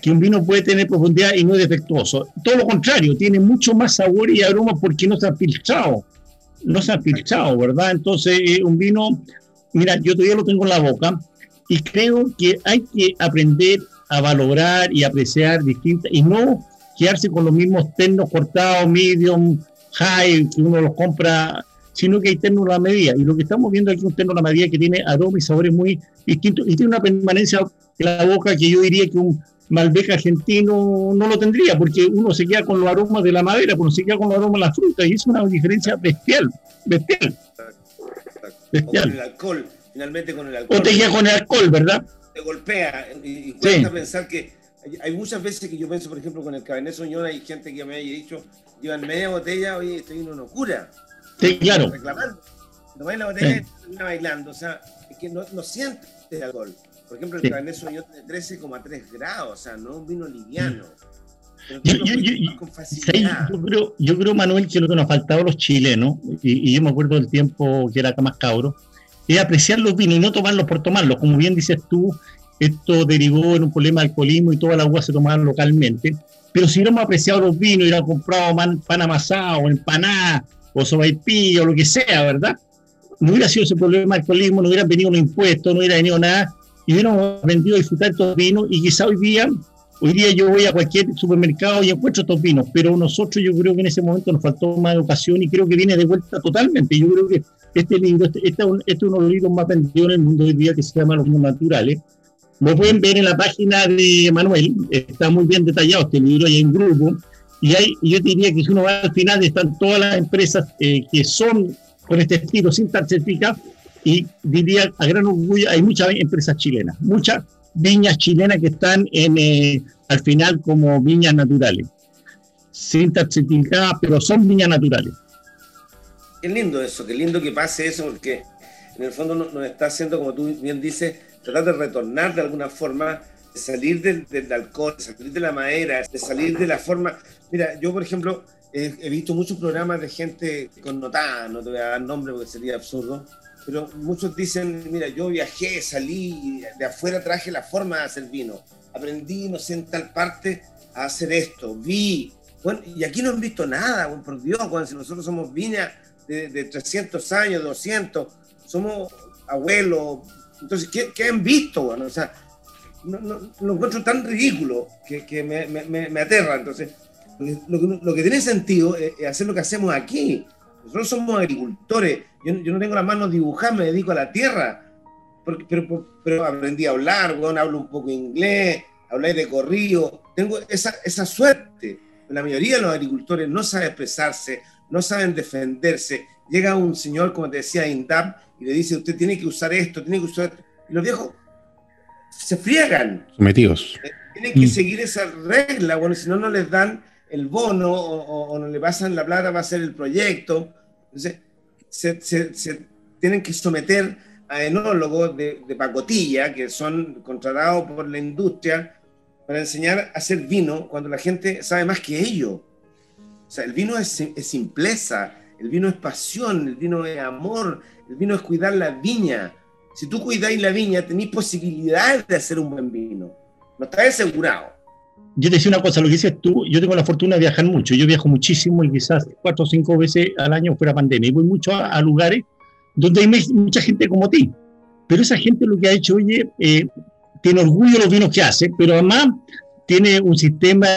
Que un vino puede tener profundidad y no es defectuoso. Todo lo contrario, tiene mucho más sabor y aroma porque no se ha filtrado. No se ha filtrado, ¿verdad? Entonces, eh, un vino, mira, yo todavía lo tengo en la boca y creo que hay que aprender a valorar y apreciar distintas y no quedarse con los mismos ternos cortados, medium, high, que uno los compra, sino que hay terno a la medida. Y lo que estamos viendo aquí es un terno a la medida que tiene aromas y sabores muy distintos y tiene una permanencia en la boca que yo diría que un Malbec argentino no lo tendría, porque uno se queda con los aromas de la madera, pero se queda con los aromas de la fruta, y es una diferencia bestial, bestial. bestial. con el alcohol, finalmente con el alcohol. O te queda con el alcohol, ¿verdad? Te golpea, y, y cuesta pensar que hay muchas veces que yo pienso, por ejemplo, con el Cabernet Sauvignon, hay gente que me haya dicho, llevan media botella, oye, estoy en una locura. Sí, claro. Reclamando. No la botella y bailando. O sea, es que no, no sientes el alcohol. Por ejemplo, el sí. Cabernet Sauvignon tiene 13,3 grados, o sea, no un vino liviano. Yo, yo, yo, creo, yo creo, Manuel, que lo que nos faltaba a los chilenos, y, y, yo me acuerdo del tiempo que era acá más cabro, es apreciar los vinos y no tomarlos por tomarlos. Como bien dices tú, esto derivó en un problema de alcoholismo y toda la agua se tomaba localmente. Pero si hubiéramos apreciado los vinos, hubiéramos comprado pan, amasado, o empanada, o sobaipilla, o lo que sea, ¿verdad? No hubiera sido ese problema de alcoholismo, no hubieran venido los impuestos, no hubiera venido nada, y hubiéramos aprendido a disfrutar estos vinos, y quizá hoy día, hoy día yo voy a cualquier supermercado y encuentro estos vinos, pero nosotros yo creo que en ese momento nos faltó más educación y creo que viene de vuelta totalmente. Yo creo que este libro, este, este, este es uno de los libros más vendidos en el mundo hoy día que se llama Los vinos naturales, lo pueden ver en la página de Manuel, está muy bien detallado este libro, hay en grupo, y hay, yo diría que si uno va al final están todas las empresas eh, que son con este estilo sin estar y diría a gran orgullo, hay muchas empresas chilenas, muchas viñas chilenas que están en, eh, al final como viñas naturales, sin certificadas, pero son viñas naturales. Qué lindo eso, qué lindo que pase eso, porque en el fondo nos, está haciendo, como tú bien dices, tratar de retornar de alguna forma, de salir del, del, alcohol, de salir de la madera, de salir de la forma. Mira, yo, por ejemplo, he visto muchos programas de gente connotada, no te voy a dar nombre porque sería absurdo, pero muchos dicen, mira, yo viajé, salí, de afuera traje la forma de hacer vino, aprendí, no sé, en tal parte a hacer esto, vi. Bueno, y aquí no han visto nada, bueno, por Dios, cuando si nosotros somos viñas de, de 300 años, 200, somos abuelos, entonces, ¿qué, han visto? Bueno? O sea, no, no, lo encuentro tan ridículo que, que me, me, me, aterra. Entonces, lo que, lo que, tiene sentido es hacer lo que hacemos aquí. Nosotros somos agricultores. Yo, yo no tengo las manos dibujadas, me dedico a la tierra. pero, pero, aprendí a hablar, bueno, hablo un poco inglés, habláis de corrido. Tengo esa, esa suerte. La mayoría de los agricultores no saben expresarse, no saben defenderse. Llega un señor, como te decía, INDAP, y le dice, usted tiene que usar esto, tiene que usar... Y los viejos se friegan. Sometidos. Eh, tienen que mm. seguir esa regla, bueno, si no, no les dan el bono o, no le pasan la plata para hacer el proyecto. Entonces, se, tienen que someter a enólogos de, pacotilla que son contratados por la industria para enseñar a hacer vino cuando la gente sabe más que ellos. O sea, el vino es, es simpleza, el vino es pasión, el vino es amor, el vino es cuidar la viña. Si tú cuidáis la viña, tenéis posibilidades de hacer un buen vino. No estás asegurado yo te decía una cosa, lo que dices tú, yo tengo la fortuna de viajar mucho, yo viajo muchísimo y quizás cuatro o cinco veces al año fuera pandemia, y voy mucho a, lugares donde hay mucha gente como ti, pero esa gente lo que ha hecho, oye, eh, tiene orgullo de los vinos que hace, pero además tiene un sistema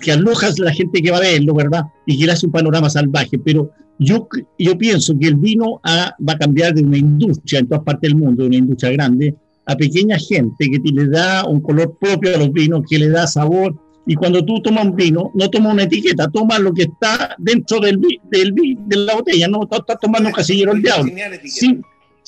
que aloja a la gente que va a verlo, ¿verdad? Y que le hace un panorama salvaje, pero yo, yo pienso que el vino va a cambiar de una industria en todas partes del mundo, de una industria grande, a pequeña gente que le da un color propio a los vinos, que le da sabor. Y cuando tú tomas un vino, no tomas una etiqueta, tomas lo que está dentro del, del, de la botella, no estás tomando un casillero del diablo. Sin,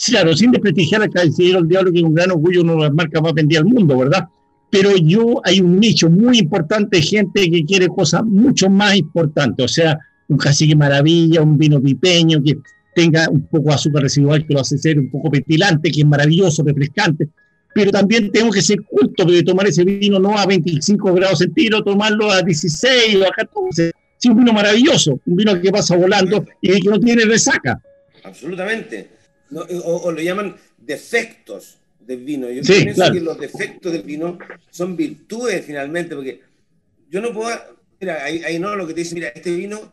claro, sin desprestigiar al casillero del diablo, que es un gran orgullo no las marcas a vender al mundo, ¿verdad? Pero yo, hay un nicho muy importante de gente que quiere cosas mucho más importantes, o sea, un cacique maravilla, un vino pipeño, que tenga un poco de azúcar residual que lo hace ser un poco petilante, que es maravilloso, refrescante. Pero también tengo que ser culto de tomar ese vino no a 25 grados centígrados, tomarlo a 16 o a 14. Sí, un vino maravilloso, un vino que pasa volando y que no tiene resaca. Absolutamente. o, lo llaman defectos del vino. Yo pienso que los defectos del vino son virtudes finalmente, porque yo no puedo. Mira, ahí, no lo que te dice, mira, este vino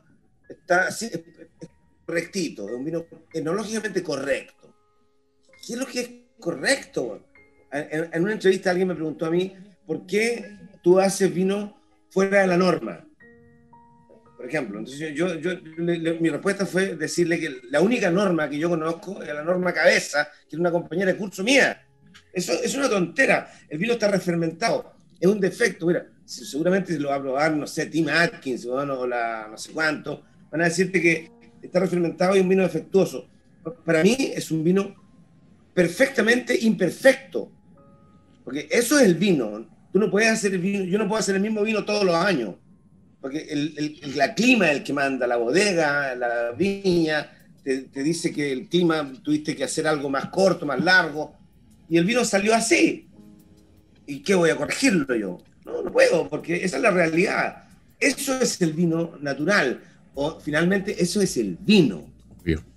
está así, correctito, es un vino enológicamente correcto. ¿Qué es lo que es correcto? En, una entrevista alguien me preguntó a mí, ¿por qué tú haces vino fuera de la norma? Por ejemplo, entonces yo, mi respuesta fue decirle que la única norma que yo conozco es la norma cabeza, que es una compañera de curso mía. Eso es una tontera. El vino está refermentado. Es un defecto. Mira, seguramente lo va a probar, no sé, Tim Atkins o la no sé cuánto, van a decirte que está refermentado y un vino defectuoso. Para mí es un vino perfectamente imperfecto, porque eso es el vino. Tú no puedes hacer vino, yo no puedo hacer el mismo vino todos los años, porque el, el, la clima es el que manda, la bodega, la viña, te, te, dice que el clima tuviste que hacer algo más corto, más largo, y el vino salió así. ¿Y qué voy a corregirlo yo? No, no puedo, porque esa es la realidad. Eso es el vino natural o finalmente eso es el vino.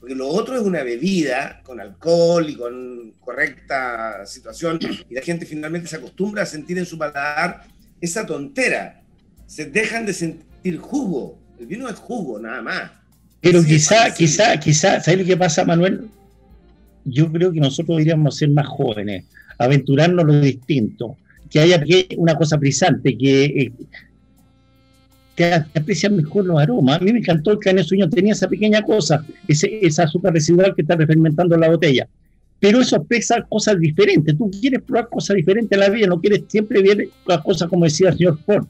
Porque lo otro es una bebida con alcohol y con correcta situación, y la gente finalmente se acostumbra a sentir en su paladar esa tontera. Se dejan de sentir jugo. El vino es jugo, nada más. Pero quizá, quizá, quizá, ¿sabes lo que pasa, Manuel? Yo creo que nosotros deberíamos ser más jóvenes, aventurarnos lo distinto, que haya una cosa brisante, que eh, te aprecian mejor los aromas. A mí me encantó el cane sueño, tenía esa pequeña cosa, ese, esa azúcar residual que está refermentando en la botella. Pero eso expresa cosas diferentes. Tú quieres probar cosas diferentes en la vida, no quieres siempre ver las cosas como decía el señor Ford.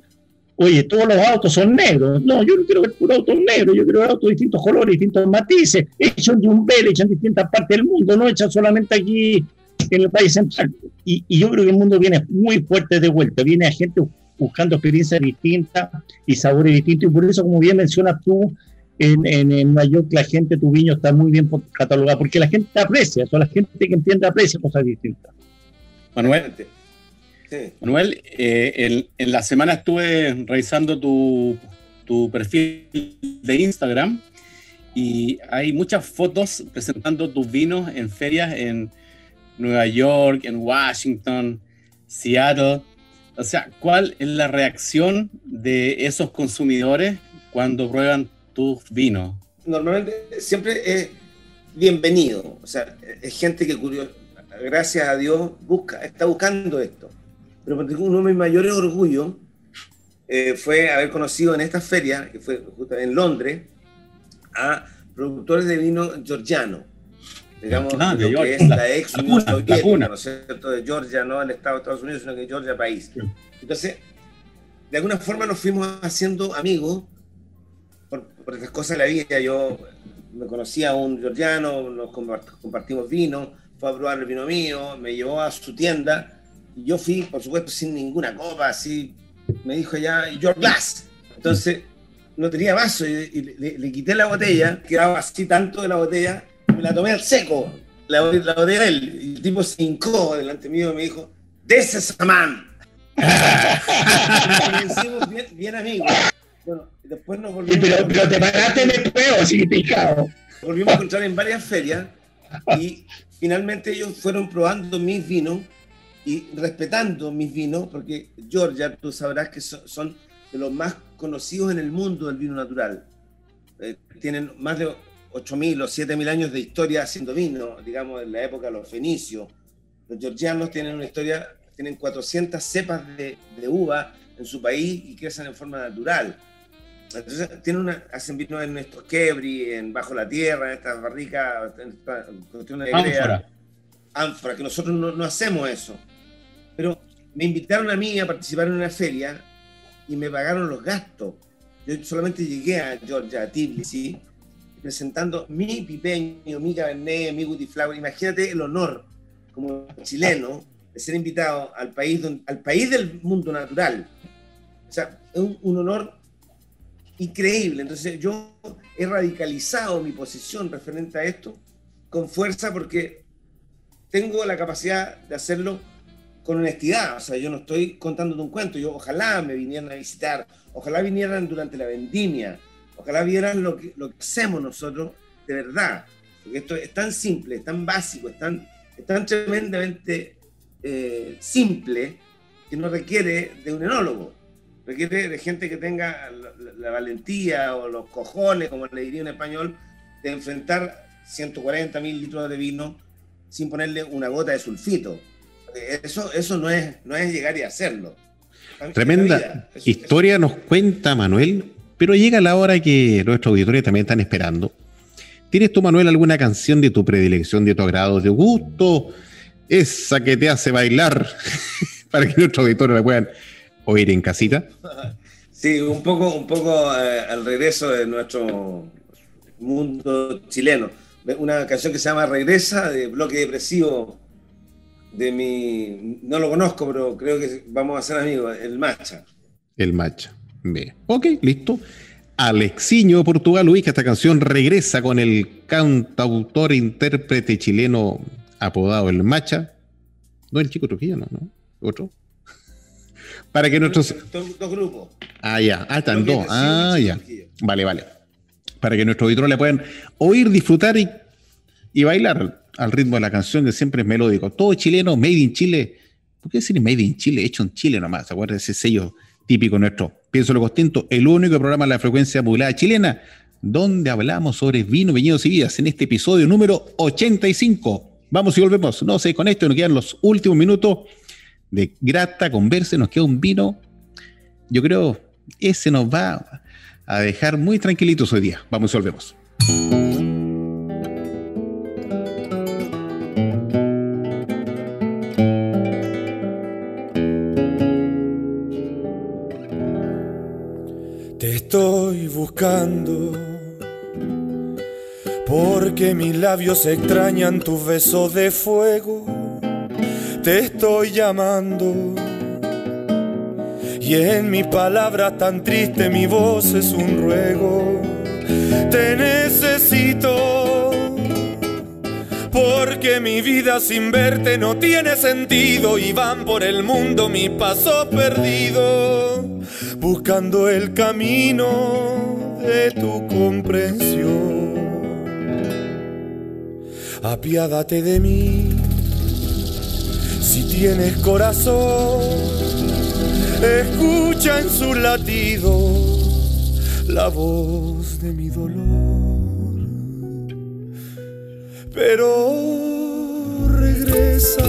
Oye, todos los autos son negros. No, yo no quiero ver puro autos negros, yo quiero ver autos de distintos colores, distintos matices, hechos de un bel, hechos en distintas partes del mundo, no hechos solamente aquí en el país central. Y, y yo creo que el mundo viene muy fuerte de vuelta, viene a gente buscando experiencias distintas y sabores distintos. Y por eso, como bien mencionas tú, en, en, en Nueva York la gente, tu viño está muy bien catalogado, porque la gente aprecia, eso, la gente que entiende aprecia cosas distintas. Manuel, Manuel eh, en, la semana estuve revisando tu, tu perfil de Instagram y hay muchas fotos presentando tus vinos en ferias en Nueva York, en Washington, Seattle. O sea, ¿cuál es la reacción de esos consumidores cuando prueban tus vinos? Normalmente siempre es bienvenido. O sea, es gente que gracias a Dios busca, está buscando esto. Pero uno de mis mayores orgullos eh, fue haber conocido en esta feria, que fue en Londres, a productores de vino georgiano, digamos, Ah, de lo que es La- la ex Unión Soviética. ¿no es cierto? De Georgia, no el Estado de Estados Unidos, sino que Georgia país. Entonces, de alguna forma nos fuimos haciendo amigos por, por estas cosas de la vida. Yo me conocía a un georgiano, nos compart- compartimos vino, fue a probar el vino mío, me llevó a su tienda y yo fui, por supuesto, sin ninguna copa, así me dijo ya, your glass. Entonces, no tenía vaso y, y le, le quité la botella, quedaba así tanto de la botella, me la tomé al seco, la, la botella de él. Y el tipo se hincó delante mío y me dijo, this is a man. Hicimos bien, bien amigos. Bueno, después nos volvimos, Pero, pero te paraste en el juego, volvimos a encontrar en varias ferias y finalmente ellos fueron probando mis vinos y respetando mis vinos, porque Georgia, tú sabrás que so- son de los más conocidos en el mundo del vino natural. Eh, tienen más de 8.000 o 7.000 años de historia haciendo vino, digamos, en la época de los fenicios. Los georgianos tienen una historia, tienen 400 cepas de, de uva en su país y crecen en forma natural. Entonces, tienen una, hacen vino en estos quebri, en bajo la tierra, en estas barricas, en esta cuestión de Ánfora. ánfora, que nosotros no, no hacemos eso. Pero me invitaron a mí a participar en una feria y me pagaron los gastos. Yo solamente llegué a Georgia, a Tbilisi, presentando mi pipeño, mi cabernet, mi Guti Flower. Imagínate el honor como chileno de ser invitado al país, al país del mundo natural. O sea, es un, un honor increíble. Entonces yo he radicalizado mi posición referente a esto con fuerza porque tengo la capacidad de hacerlo con honestidad. O sea, yo no estoy contándote un cuento. Yo ojalá me vinieran a visitar, ojalá vinieran durante la vendimia, ojalá vieran lo que, lo que hacemos nosotros de verdad. Porque esto es tan simple, es tan básico, es tan, es tan tremendamente eh, simple que no requiere de un enólogo. Requiere de gente que tenga la, la- la valentía o los cojones, como le diría en español, de enfrentar 140 mil litros de vino sin ponerle una gota de sulfito. Eso, eso no, es, no es llegar y hacerlo. Tremenda historia nos cuenta Manuel, pero llega la hora que nuestros auditores también están esperando. ¿Tienes tú, Manuel, alguna canción de tu predilección, de tu agrado, de gusto? Esa que te hace bailar para que nuestros auditores la puedan oír en casita. Sí, un poco, un poco eh, al regreso de nuestro mundo chileno. Una canción que se llama Regresa, de Bloque Depresivo, de mi... No lo conozco, pero creo que vamos a ser amigos, el Macha. El match. Bien. Ok, listo. Alexiño Portugal ubica esta canción, regresa con el cantautor e intérprete chileno apodado El Macha. No el chico Trujillo, no, ¿no? Otro. Para que nuestros. Dos, dos grupos. Ah, ya. Ah, están dos. Ah, ya. Vale, vale. Para que nuestros auditores le puedan oír, disfrutar y, y bailar al ritmo de la canción que siempre es melódico. Todo chileno, made in Chile. ¿Por qué decir made in Chile? Hecho en Chile nomás. ¿Se acuerdan de ese sello típico nuestro? Pienso lo Costinto, el único programa de la frecuencia modulada chilena donde hablamos sobre vino, viñedos y vidas en este episodio número 85. Vamos y volvemos. No sé, con esto nos quedan los últimos minutos de grata conversa. Nos queda un vino. Yo creo ese nos va a dejar muy tranquilitos hoy día. Vamos y volvemos. Estoy buscando. Porque mis labios extrañan tus besos de fuego. Te estoy llamando. Y en mis palabras tan triste mi voz es un ruego. Te necesito. Porque mi vida sin verte no tiene sentido. Y van por el mundo mis pasos perdidos buscando el camino de tu comprensión. Apiádate de mí si tienes corazón, escucha en su latido la voz de mi dolor. Pero regresa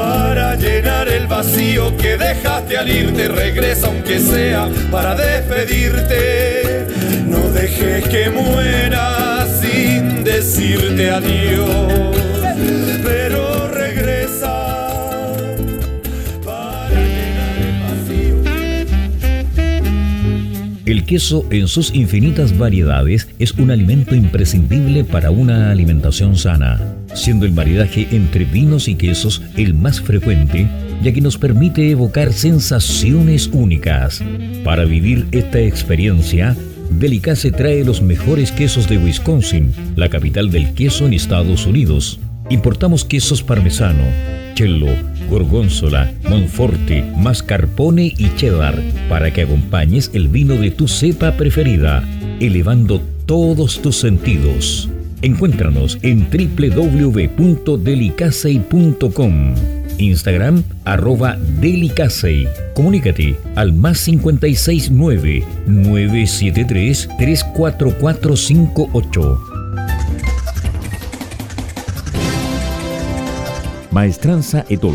para llenar el vacío que dejaste al irte. Regresa aunque sea para despedirte. No dejes que muera sin decirte adiós, pero regresa para llenar el vacío. El queso en sus infinitas variedades es un alimento imprescindible para una alimentación sana, siendo el maridaje entre vinos y quesos el más frecuente, ya que nos permite evocar sensaciones únicas. Para vivir esta experiencia, Delicace trae los mejores quesos de Wisconsin, la capital del queso en Estados Unidos. Importamos quesos parmesano, cello, gorgonzola, monforte, mascarpone y cheddar para que acompañes el vino de tu cepa preferida, elevando todos tus sentidos. Encuéntranos en www.delicacey.com. Instagram arroba Delicacey. Comunícate al más 569 973 34458. Maestranza Etol.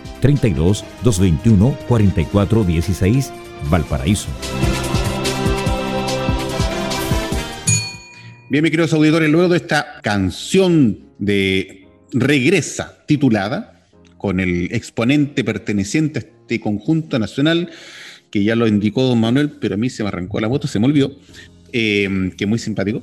32 221 44 16, Valparaíso. Bien, mis queridos auditores, luego de esta canción de Regresa titulada, con el exponente perteneciente a este conjunto nacional, que ya lo indicó don Manuel, pero a mí se me arrancó la moto, se me olvidó, eh, que muy simpático.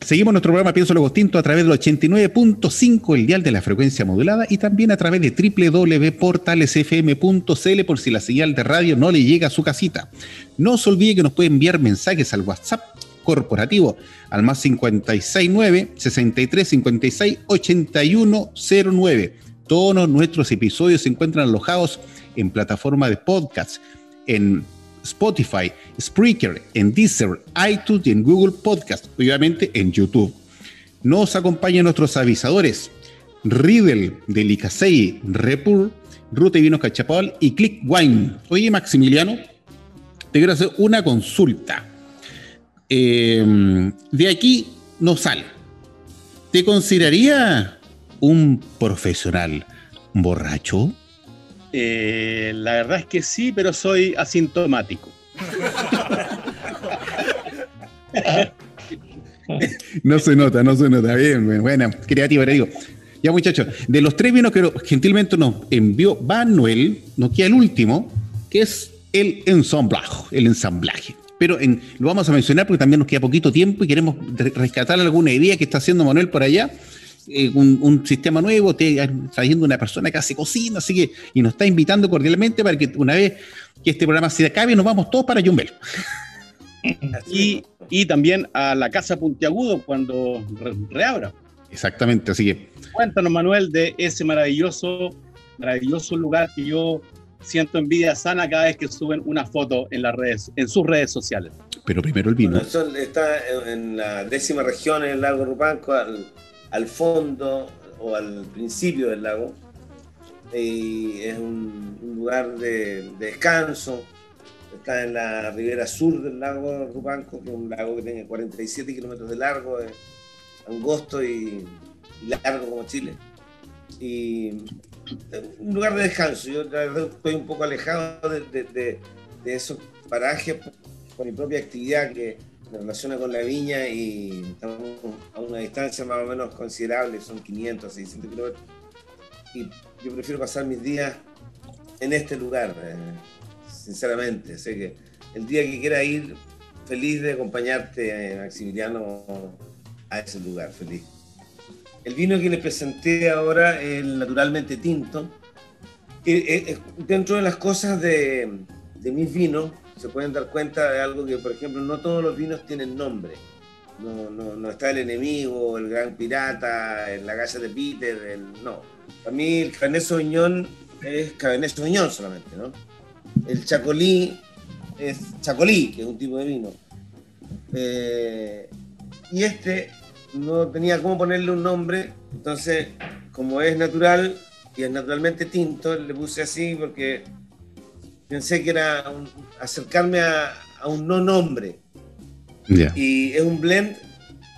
Seguimos nuestro programa Pienso Lo Distinto a través del 89.5, el dial de la frecuencia modulada, y también a través de www.portalesfm.cl por si la señal de radio no le llega a su casita. No se olvide que nos puede enviar mensajes al WhatsApp corporativo al más 569 63 56 8109. Todos nuestros episodios se encuentran alojados en plataforma de podcast, en Spotify, Spreaker, en Deezer, iTunes y en Google Podcast, obviamente en YouTube. Nos acompañan nuestros avisadores, Riddle, Delicasei, Repur, Ruta y Vinos Cachapal y Click Wine. Oye, Maximiliano, te quiero hacer una consulta. Eh, de aquí no sale. ¿Te consideraría un profesional borracho? Eh, la verdad es que sí, pero soy asintomático. No se nota, no se nota. Bien, buena, creativa, le digo. Ya, muchachos, de los tres vinos que gentilmente nos envió Manuel, nos queda el último, que es el ensamblaje, el ensamblaje. Pero en- lo vamos a mencionar porque también nos queda poquito tiempo y queremos re- rescatar alguna idea que está haciendo Manuel por allá. Eh, un, un sistema nuevo, te- trayendo una persona que hace cocina, así que, y nos está invitando cordialmente para que una vez que este programa se acabe, nos vamos todos para Jumbel. Y, y también a la Casa Puntiagudo cuando re- reabra. Exactamente, así que Cuéntanos, Manuel, de ese maravilloso, maravilloso lugar que yo siento envidia sana cada vez que suben una foto en las redes, en sus redes sociales. Pero primero el vino. Bueno, eso está en la décima región, en el lago Rupanco, al, al fondo o al principio del lago. Y es un, un lugar de, de descanso. Está en la ribera sur del lago Rupanco, que es un lago que tiene 47 kilómetros de largo, es angosto y, y largo como Chile. Y un lugar de descanso. Yo la verdad estoy un poco alejado de, de- de- de esos parajes por mi propia actividad que relaciona con la viña y estamos a una distancia más o menos considerable, son 500, 600 kilómetros. Y yo prefiero pasar mis días en este lugar, eh, sinceramente. Así que el día que quiera ir, feliz de acompañarte, eh, Maximiliano, a ese lugar, feliz. El vino que les presenté ahora, el naturalmente tinto, eh, eh, eh, dentro de las cosas de, de mis vinos, se pueden dar cuenta de algo que, por ejemplo, no todos los vinos tienen nombre. No, no, no está el enemigo, el gran pirata, la galla de Peter, el, no. Para mí el Cabernet Sauvignon es Cabernet Sauvignon solamente, ¿no? El Chacolí es Chacolí, que es un tipo de vino. Eh, y este no tenía cómo ponerle un nombre, entonces como es natural y es naturalmente tinto, le puse así porque pensé que era acercarme a, un no nombre. Y es un blend,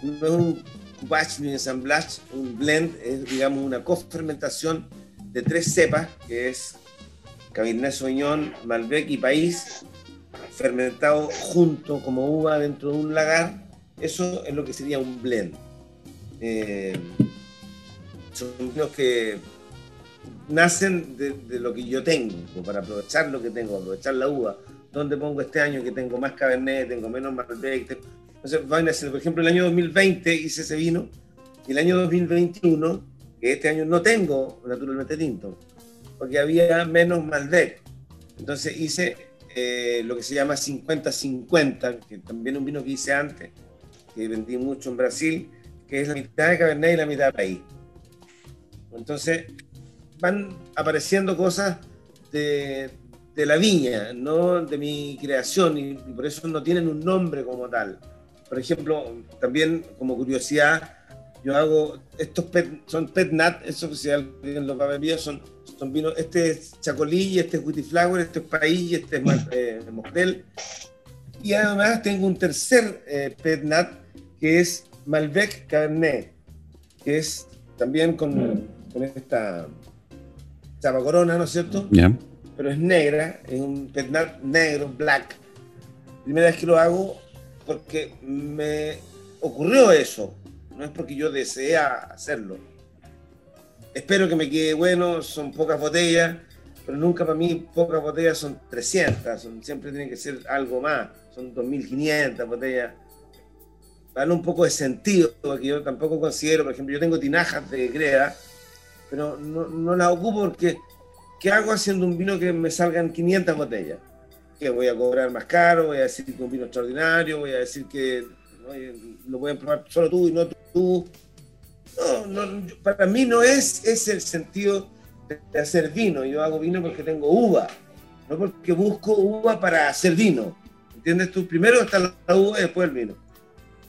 no es un coupage ni un assemblage, un blend es digamos una cofermentación de tres cepas, que es Cabernet Sauvignon, Malbec y País, fermentado junto como uva dentro de un lagar. Eso es lo que sería un blend. Eh, son vinos que nacen de, lo que yo tengo, para aprovechar lo que tengo, aprovechar la uva. ¿Dónde pongo este año que tengo más Cabernet, tengo menos Malbec? Entonces, por ejemplo, el año 2020 hice ese vino y el año 2021, que este año no tengo naturalmente tinto, porque había menos Malbec. Entonces hice eh, lo que se llama 50-50, que también un vino que hice antes, que vendí mucho en Brasil, que es la mitad de Cabernet y la mitad de país. Entonces, van apareciendo cosas de, la viña, no de mi creación, y, por eso no tienen un nombre como tal. Por ejemplo, también como curiosidad, yo hago, estos son pet nat, eso si alguien los va a ver son, son vinos, este es Chacolí, este es Witty Flower, este es País, este es eh, Y además tengo un tercer eh, pet nat que es Malbec Cabernet, que es también con, con esta chapa corona, ¿no es cierto? Ya. Pero es negra, es un petnat negro, black. Primera vez que lo hago porque me ocurrió eso, no es porque yo desea hacerlo. Espero que me quede bueno, son pocas botellas, pero nunca para mí pocas botellas son 300, siempre tiene que ser algo más, son 2.500 botellas. Darle un poco de sentido, porque yo tampoco considero, por ejemplo, yo tengo tinajas de Greda, pero no, no la ocupo porque ¿qué hago haciendo un vino que me salgan 500 botellas? Que voy a cobrar más caro, voy a decir que es un vino extraordinario, voy a decir que lo pueden probar solo tú y no tú. No, no, para mí no es, es el sentido de hacer vino. Yo hago vino porque tengo uva, no porque busco uva para hacer vino. ¿Entiendes tú? Primero está la uva y después el vino.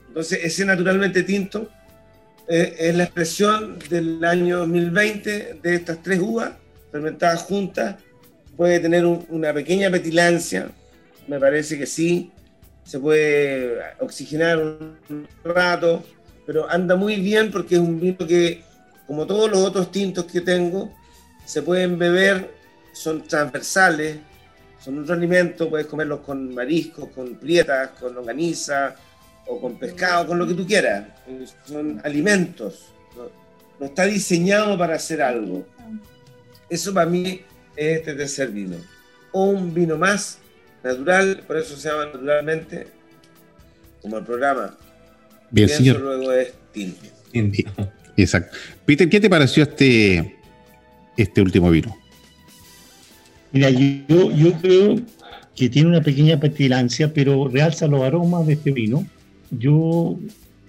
Entonces, ese naturalmente tinto eh, es la expresión del año 2020 de estas tres uvas fermentadas juntas. Puede tener una pequeña petilancia, me parece que sí. Se puede oxigenar un rato, pero anda muy bien porque es un vino que, como todos los otros tintos que tengo, se pueden beber, son transversales, son un alimento, puedes comerlos con mariscos, con prietas, con longaniza, o con pescado, con lo que tú quieras. Son alimentos. No, está diseñado para hacer algo. Eso para mí es este tercer vino. O un vino más natural, por eso se llama naturalmente, como el programa. Bien, señor. luego es tinto. Exacto. Peter, ¿qué te pareció este, este último vino? Mira, yo, yo creo que tiene una pequeña petilancia, pero realza los aromas de este vino yo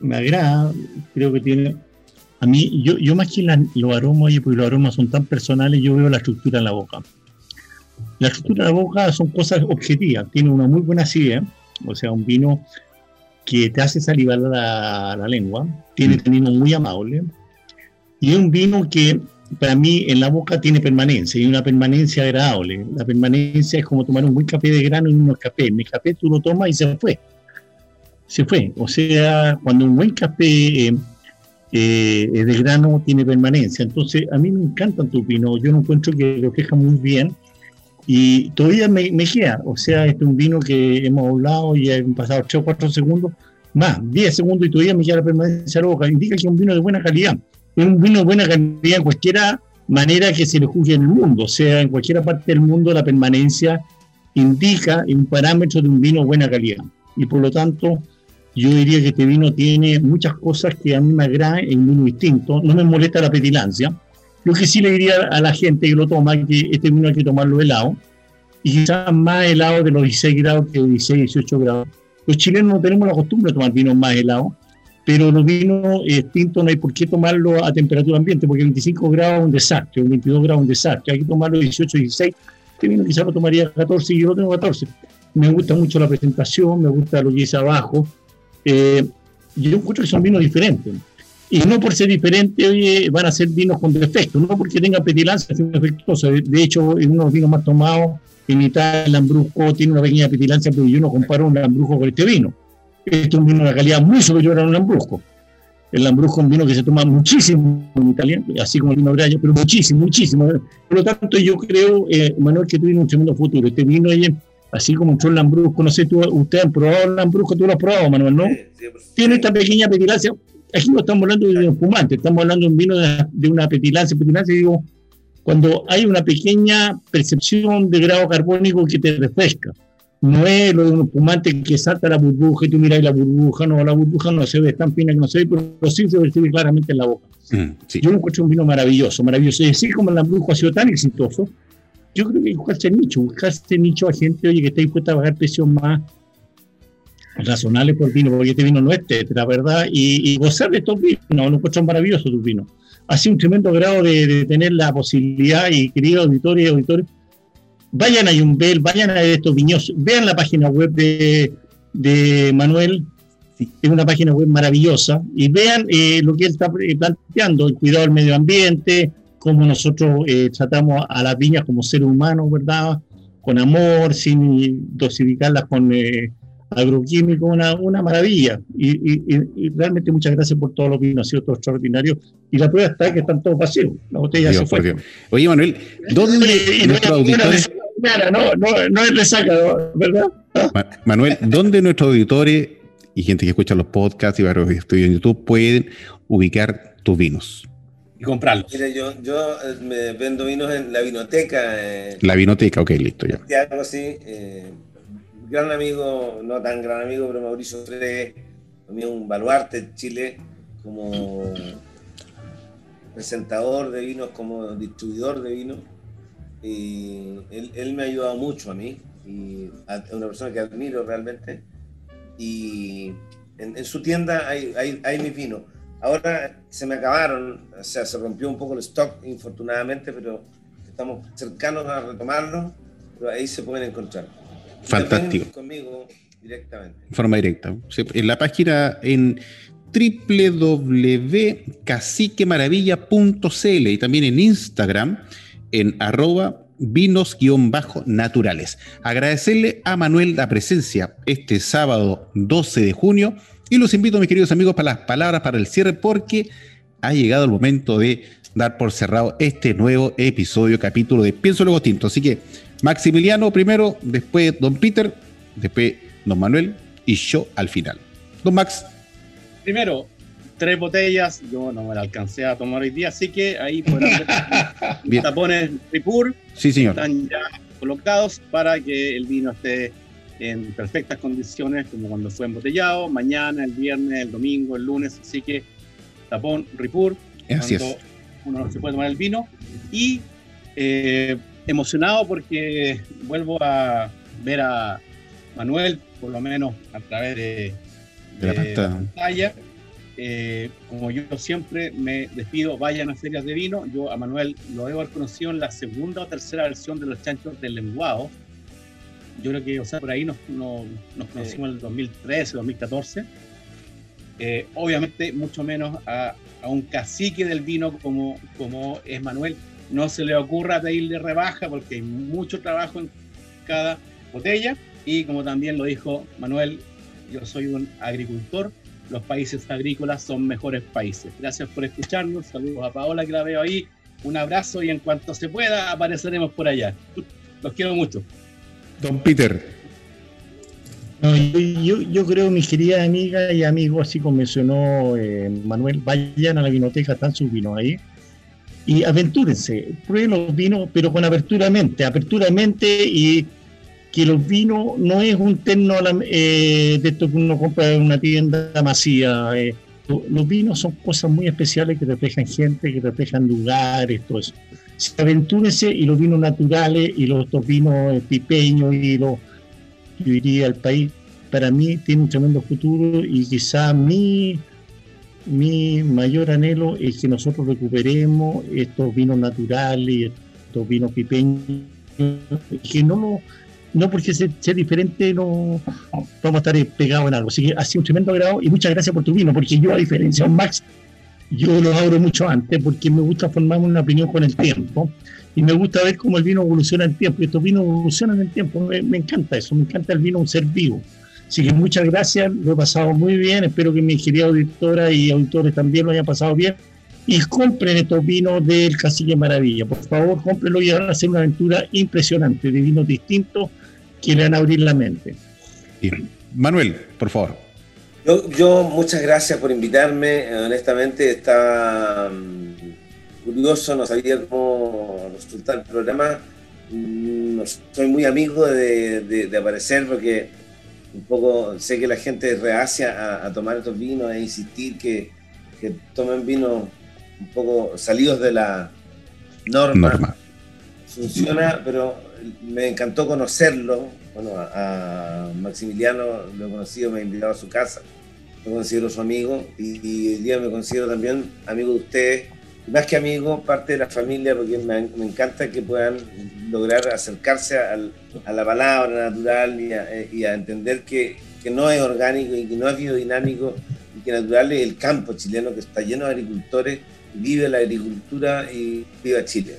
me agrada, creo que tiene. A mí, yo, yo más que los aromas, porque los aromas son tan personales, yo veo la estructura en la boca. La estructura de la boca son cosas objetivas, tiene una muy buena acidez, o sea, un vino que te hace salivar la, la lengua, tiene un vino muy amable, y es un vino que para mí en la boca tiene permanencia y una permanencia agradable. La permanencia es como tomar un buen café de grano en un café. En el café tú lo tomas y se fue se fue. O sea, cuando un buen café eh, eh, de grano tiene permanencia. Entonces, a mí me encantan tus vinos. Yo no encuentro que lo queja muy bien. Y todavía me, queda. O sea, este es un vino que hemos hablado y han pasado 8 o 4 segundos, más 10 segundos y todavía me queda la permanencia a la boca. Indica que es un vino de buena calidad. Es un vino de buena calidad en cualquiera manera que se le juzgue en el mundo. O sea, en cualquier parte del mundo la permanencia indica un parámetro de un vino de buena calidad. Y por lo tanto, yo diría que este vino tiene muchas cosas que a mí me agradan en vino distinto. No me molesta la petilancia. Lo que sí le diría a la gente que lo toma que este vino hay que tomarlo helado. Y quizás más helado de los 16 grados que de 16, 18 grados. Los chilenos no tenemos la costumbre de tomar vinos más helados, pero los vinos distintos no hay por qué tomarlo a temperatura ambiente, porque 25 grados es un desastre, un 22 grados es un desastre. Hay que tomarlo 18, 16. Este vino quizás lo tomaría 14 y yo lo tengo 14. Me gusta mucho la presentación, me gusta lo que dice abajo, eh, yo encuentro que son vinos diferentes. Y no por ser diferentes, oye, van a ser vinos con defectos, no porque tengan petilancia, son defectuosos. De hecho, en unos vinos más tomados, en Italia el Lambrusco tiene una pequeña petilancia, pero yo no comparo un Lambrusco con este vino. Este es un vino de una calidad muy superior a un Lambrusco. El Lambrusco es un vino que se toma muchísimo en Italia, así como el vino Braño, pero muchísimo, muchísimo. Por lo tanto, yo creo, eh, Manuel, que tiene un tremendo futuro. Este vino, oye, así como entró el Lambrusco, no sé, tú, usted han probado el Lambrusco, tú lo has probado, Manuel, ¿no? Tiene esta pequeña petilancia, aquí no estamos hablando de un espumante, estamos hablando de un vino de, una petilancia, petilancia, digo, cuando hay una pequeña percepción de grado carbónico que te refresca. No es lo de un espumante que salta la burbuja y tú miras la burbuja, no, la burbuja no se ve tan fina que no se ve, pero sí se percibe claramente en la boca. Mm, yo lo encuentro un vino maravilloso, maravilloso. Y así como el Lambrusco ha sido tan exitoso, yo creo que buscarse nicho, buscarse nicho a gente oye, que esté dispuesta a pagar precios más razonables por vino, porque este vino no es la ¿verdad? Y, gozar de estos vinos, lo encuentro maravilloso tus vinos. Así un tremendo grado de, tener la posibilidad, y queridos auditores y auditores, vayan a Yumbel, vayan a estos viños, vean la página web de, de Manuel, es una página web maravillosa, y vean eh, lo que él está planteando, el cuidado del medio ambiente, cómo nosotros eh, tratamos a las viñas como seres humanos, ¿verdad? Con amor, sin dosificarlas con eh, agroquímicos, una, una maravilla. Y, realmente muchas gracias por todos los vinos, ha sido todo extraordinario. Y la prueba está que están todos vacíos. La botella se fue. Oye, Manuel, ¿dónde nuestros auditores... No, no, no es resaca, ¿verdad? Manuel, ¿dónde nuestros auditores y gente que escucha los podcasts y varios estudios en YouTube pueden ubicar tus vinos? Y comprarlos. Mira, yo, yo eh, me vendo vinos en la vinoteca. Eh, la vinoteca, ok, listo ya. Algo así. Eh, gran amigo, no tan gran amigo, pero Mauricio Freire, un baluarte en Chile como presentador de vinos, como distribuidor de vinos. Y él, me ha ayudado mucho a mí. Y es una persona que admiro realmente. Y en, su tienda hay, hay, hay mis vinos Ahora se me acabaron, o sea, se rompió un poco el stock, infortunadamente, pero estamos cercanos a retomarlo, pero ahí se pueden encontrar. Fantástico. Conmigo directamente. De forma directa. En la página en www.caciquemaravilla.cl y también en Instagram en arroba vinos-naturales. Agradecerle a Manuel la presencia este sábado 12 de junio y los invito, mis queridos amigos, para las palabras para el cierre, porque ha llegado el momento de dar por cerrado este nuevo episodio, capítulo de Pienso Luego Tinto. Así que Maximiliano primero, después Don Peter, después Don Manuel y yo al final. Don Max. Primero, tres botellas, yo no me la alcancé a tomar hoy día, así que ahí podrán ver tapones Ripur. Sí, señor. Están ya colocados para que el vino esté en perfectas condiciones como cuando fue embotellado, mañana, el viernes, el domingo, el lunes, así que tapón, ripur, cuando uno se puede tomar el vino y eh, emocionado porque vuelvo a ver a Manuel, por lo menos a través de, la pantalla. Eh, como yo siempre me despido, vayan a ferias de vino. Yo a Manuel lo debo haber conocido en la segunda o tercera versión de los chanchos del lenguado yo creo que, o sea, por ahí nos, nos, conocimos en el 2013, 2014. Eh, obviamente, mucho menos a, un cacique del vino como, como es Manuel, no se le ocurra pedirle rebaja porque hay mucho trabajo en cada botella. Y como también lo dijo Manuel, yo soy un agricultor, los países agrícolas son mejores países. Gracias por escucharnos, saludos a Paola que la veo ahí, un abrazo y en cuanto se pueda apareceremos por allá. Los quiero mucho. Don Peter. yo, creo, mis queridas amigas y amigos, así como mencionó eh, Manuel, vayan a la vinoteca, están sus vinos ahí. Y aventúrense, prueben los vinos, pero con apertura mente, apertura mente y que los vinos no es un terno eh, de esto que uno compra en una tienda masiva. Eh. los vinos son cosas muy especiales que reflejan gente, que reflejan lugares, todo eso aventúrense y los vinos naturales y los vinos eh, pipeños y los, yo diría, el país, para mí tiene un tremendo futuro y quizá mi, mi mayor anhelo es que nosotros recuperemos estos vinos naturales, estos vinos pipeños, que no no porque sea diferente no vamos a estar pegados en algo. Así que ha sido un tremendo agrado y muchas gracias por tu vino, porque yo, a diferencia de Max, yo lo abro mucho antes porque me gusta formarme una opinión con el tiempo y me gusta ver cómo el vino evoluciona en el tiempo. Y estos vinos evolucionan en el tiempo. Me, me encanta eso, me encanta el vino un ser vivo. Así que muchas gracias, lo he pasado muy bien. Espero que mi querida auditora y auditores también lo hayan pasado bien. Y compren estos vinos del Cacique Maravilla. Por favor, cómprenlo y van a hacer una aventura impresionante de vinos distintos que le van a abrir la mente. Manuel, por favor. Yo, yo, muchas gracias por invitarme. Honestamente, estaba mm, curioso, no sabía cómo resultar el programa. Mm, no soy muy amigo de, de, de, aparecer porque un poco sé que la gente reacia a, a tomar estos vinos e insistir que, que, tomen vinos un poco salidos de la norma. norma. Funciona, pero me encantó conocerlo. Bueno, a, Maximiliano lo he conocido, me ha invitado a su casa, lo considero su amigo y, y día me considero también amigo de ustedes, más que amigo, parte de la familia, porque me, encanta que puedan lograr acercarse a la palabra natural y a, eh, y a entender que, que, no es orgánico y que no es biodinámico y que natural es el campo chileno que está lleno de agricultores, vive la agricultura y viva Chile.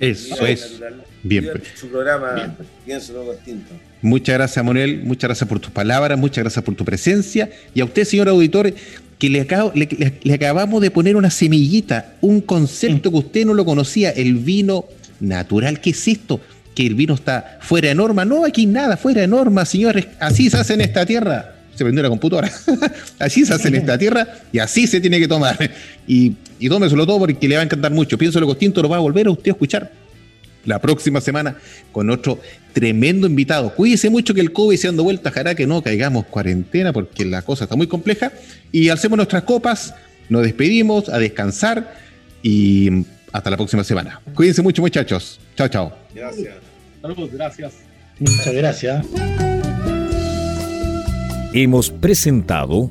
Eso es. Bien. Su programa, pienso luego distinto. Muchas gracias, Manuel. Muchas gracias por tus palabras, muchas gracias por tu presencia. Y a usted, señor auditor, que le, acabo, le, le, le acabamos de poner una semillita, un concepto que usted no lo conocía, el vino natural. ¿Qué es esto? Que el vino está fuera de norma. No, aquí nada, fuera de norma, señores. Así se hace en esta tierra. Se prendió la computadora. así se hace en esta tierra y así se tiene que tomar. Y, y tómeselo todo porque le va a encantar mucho. Pienso lo Costinto lo va a volver a usted a escuchar la próxima semana con otro tremendo invitado. Cuídese mucho que el COVID se dando vueltas, hará que no caigamos cuarentena porque la cosa está muy compleja. Y hacemos nuestras copas, nos despedimos, a descansar y hasta la próxima semana. Cuídense mucho, muchachos. Chao, chao. Gracias. Saludos, gracias. Muchas gracias. Hemos presentado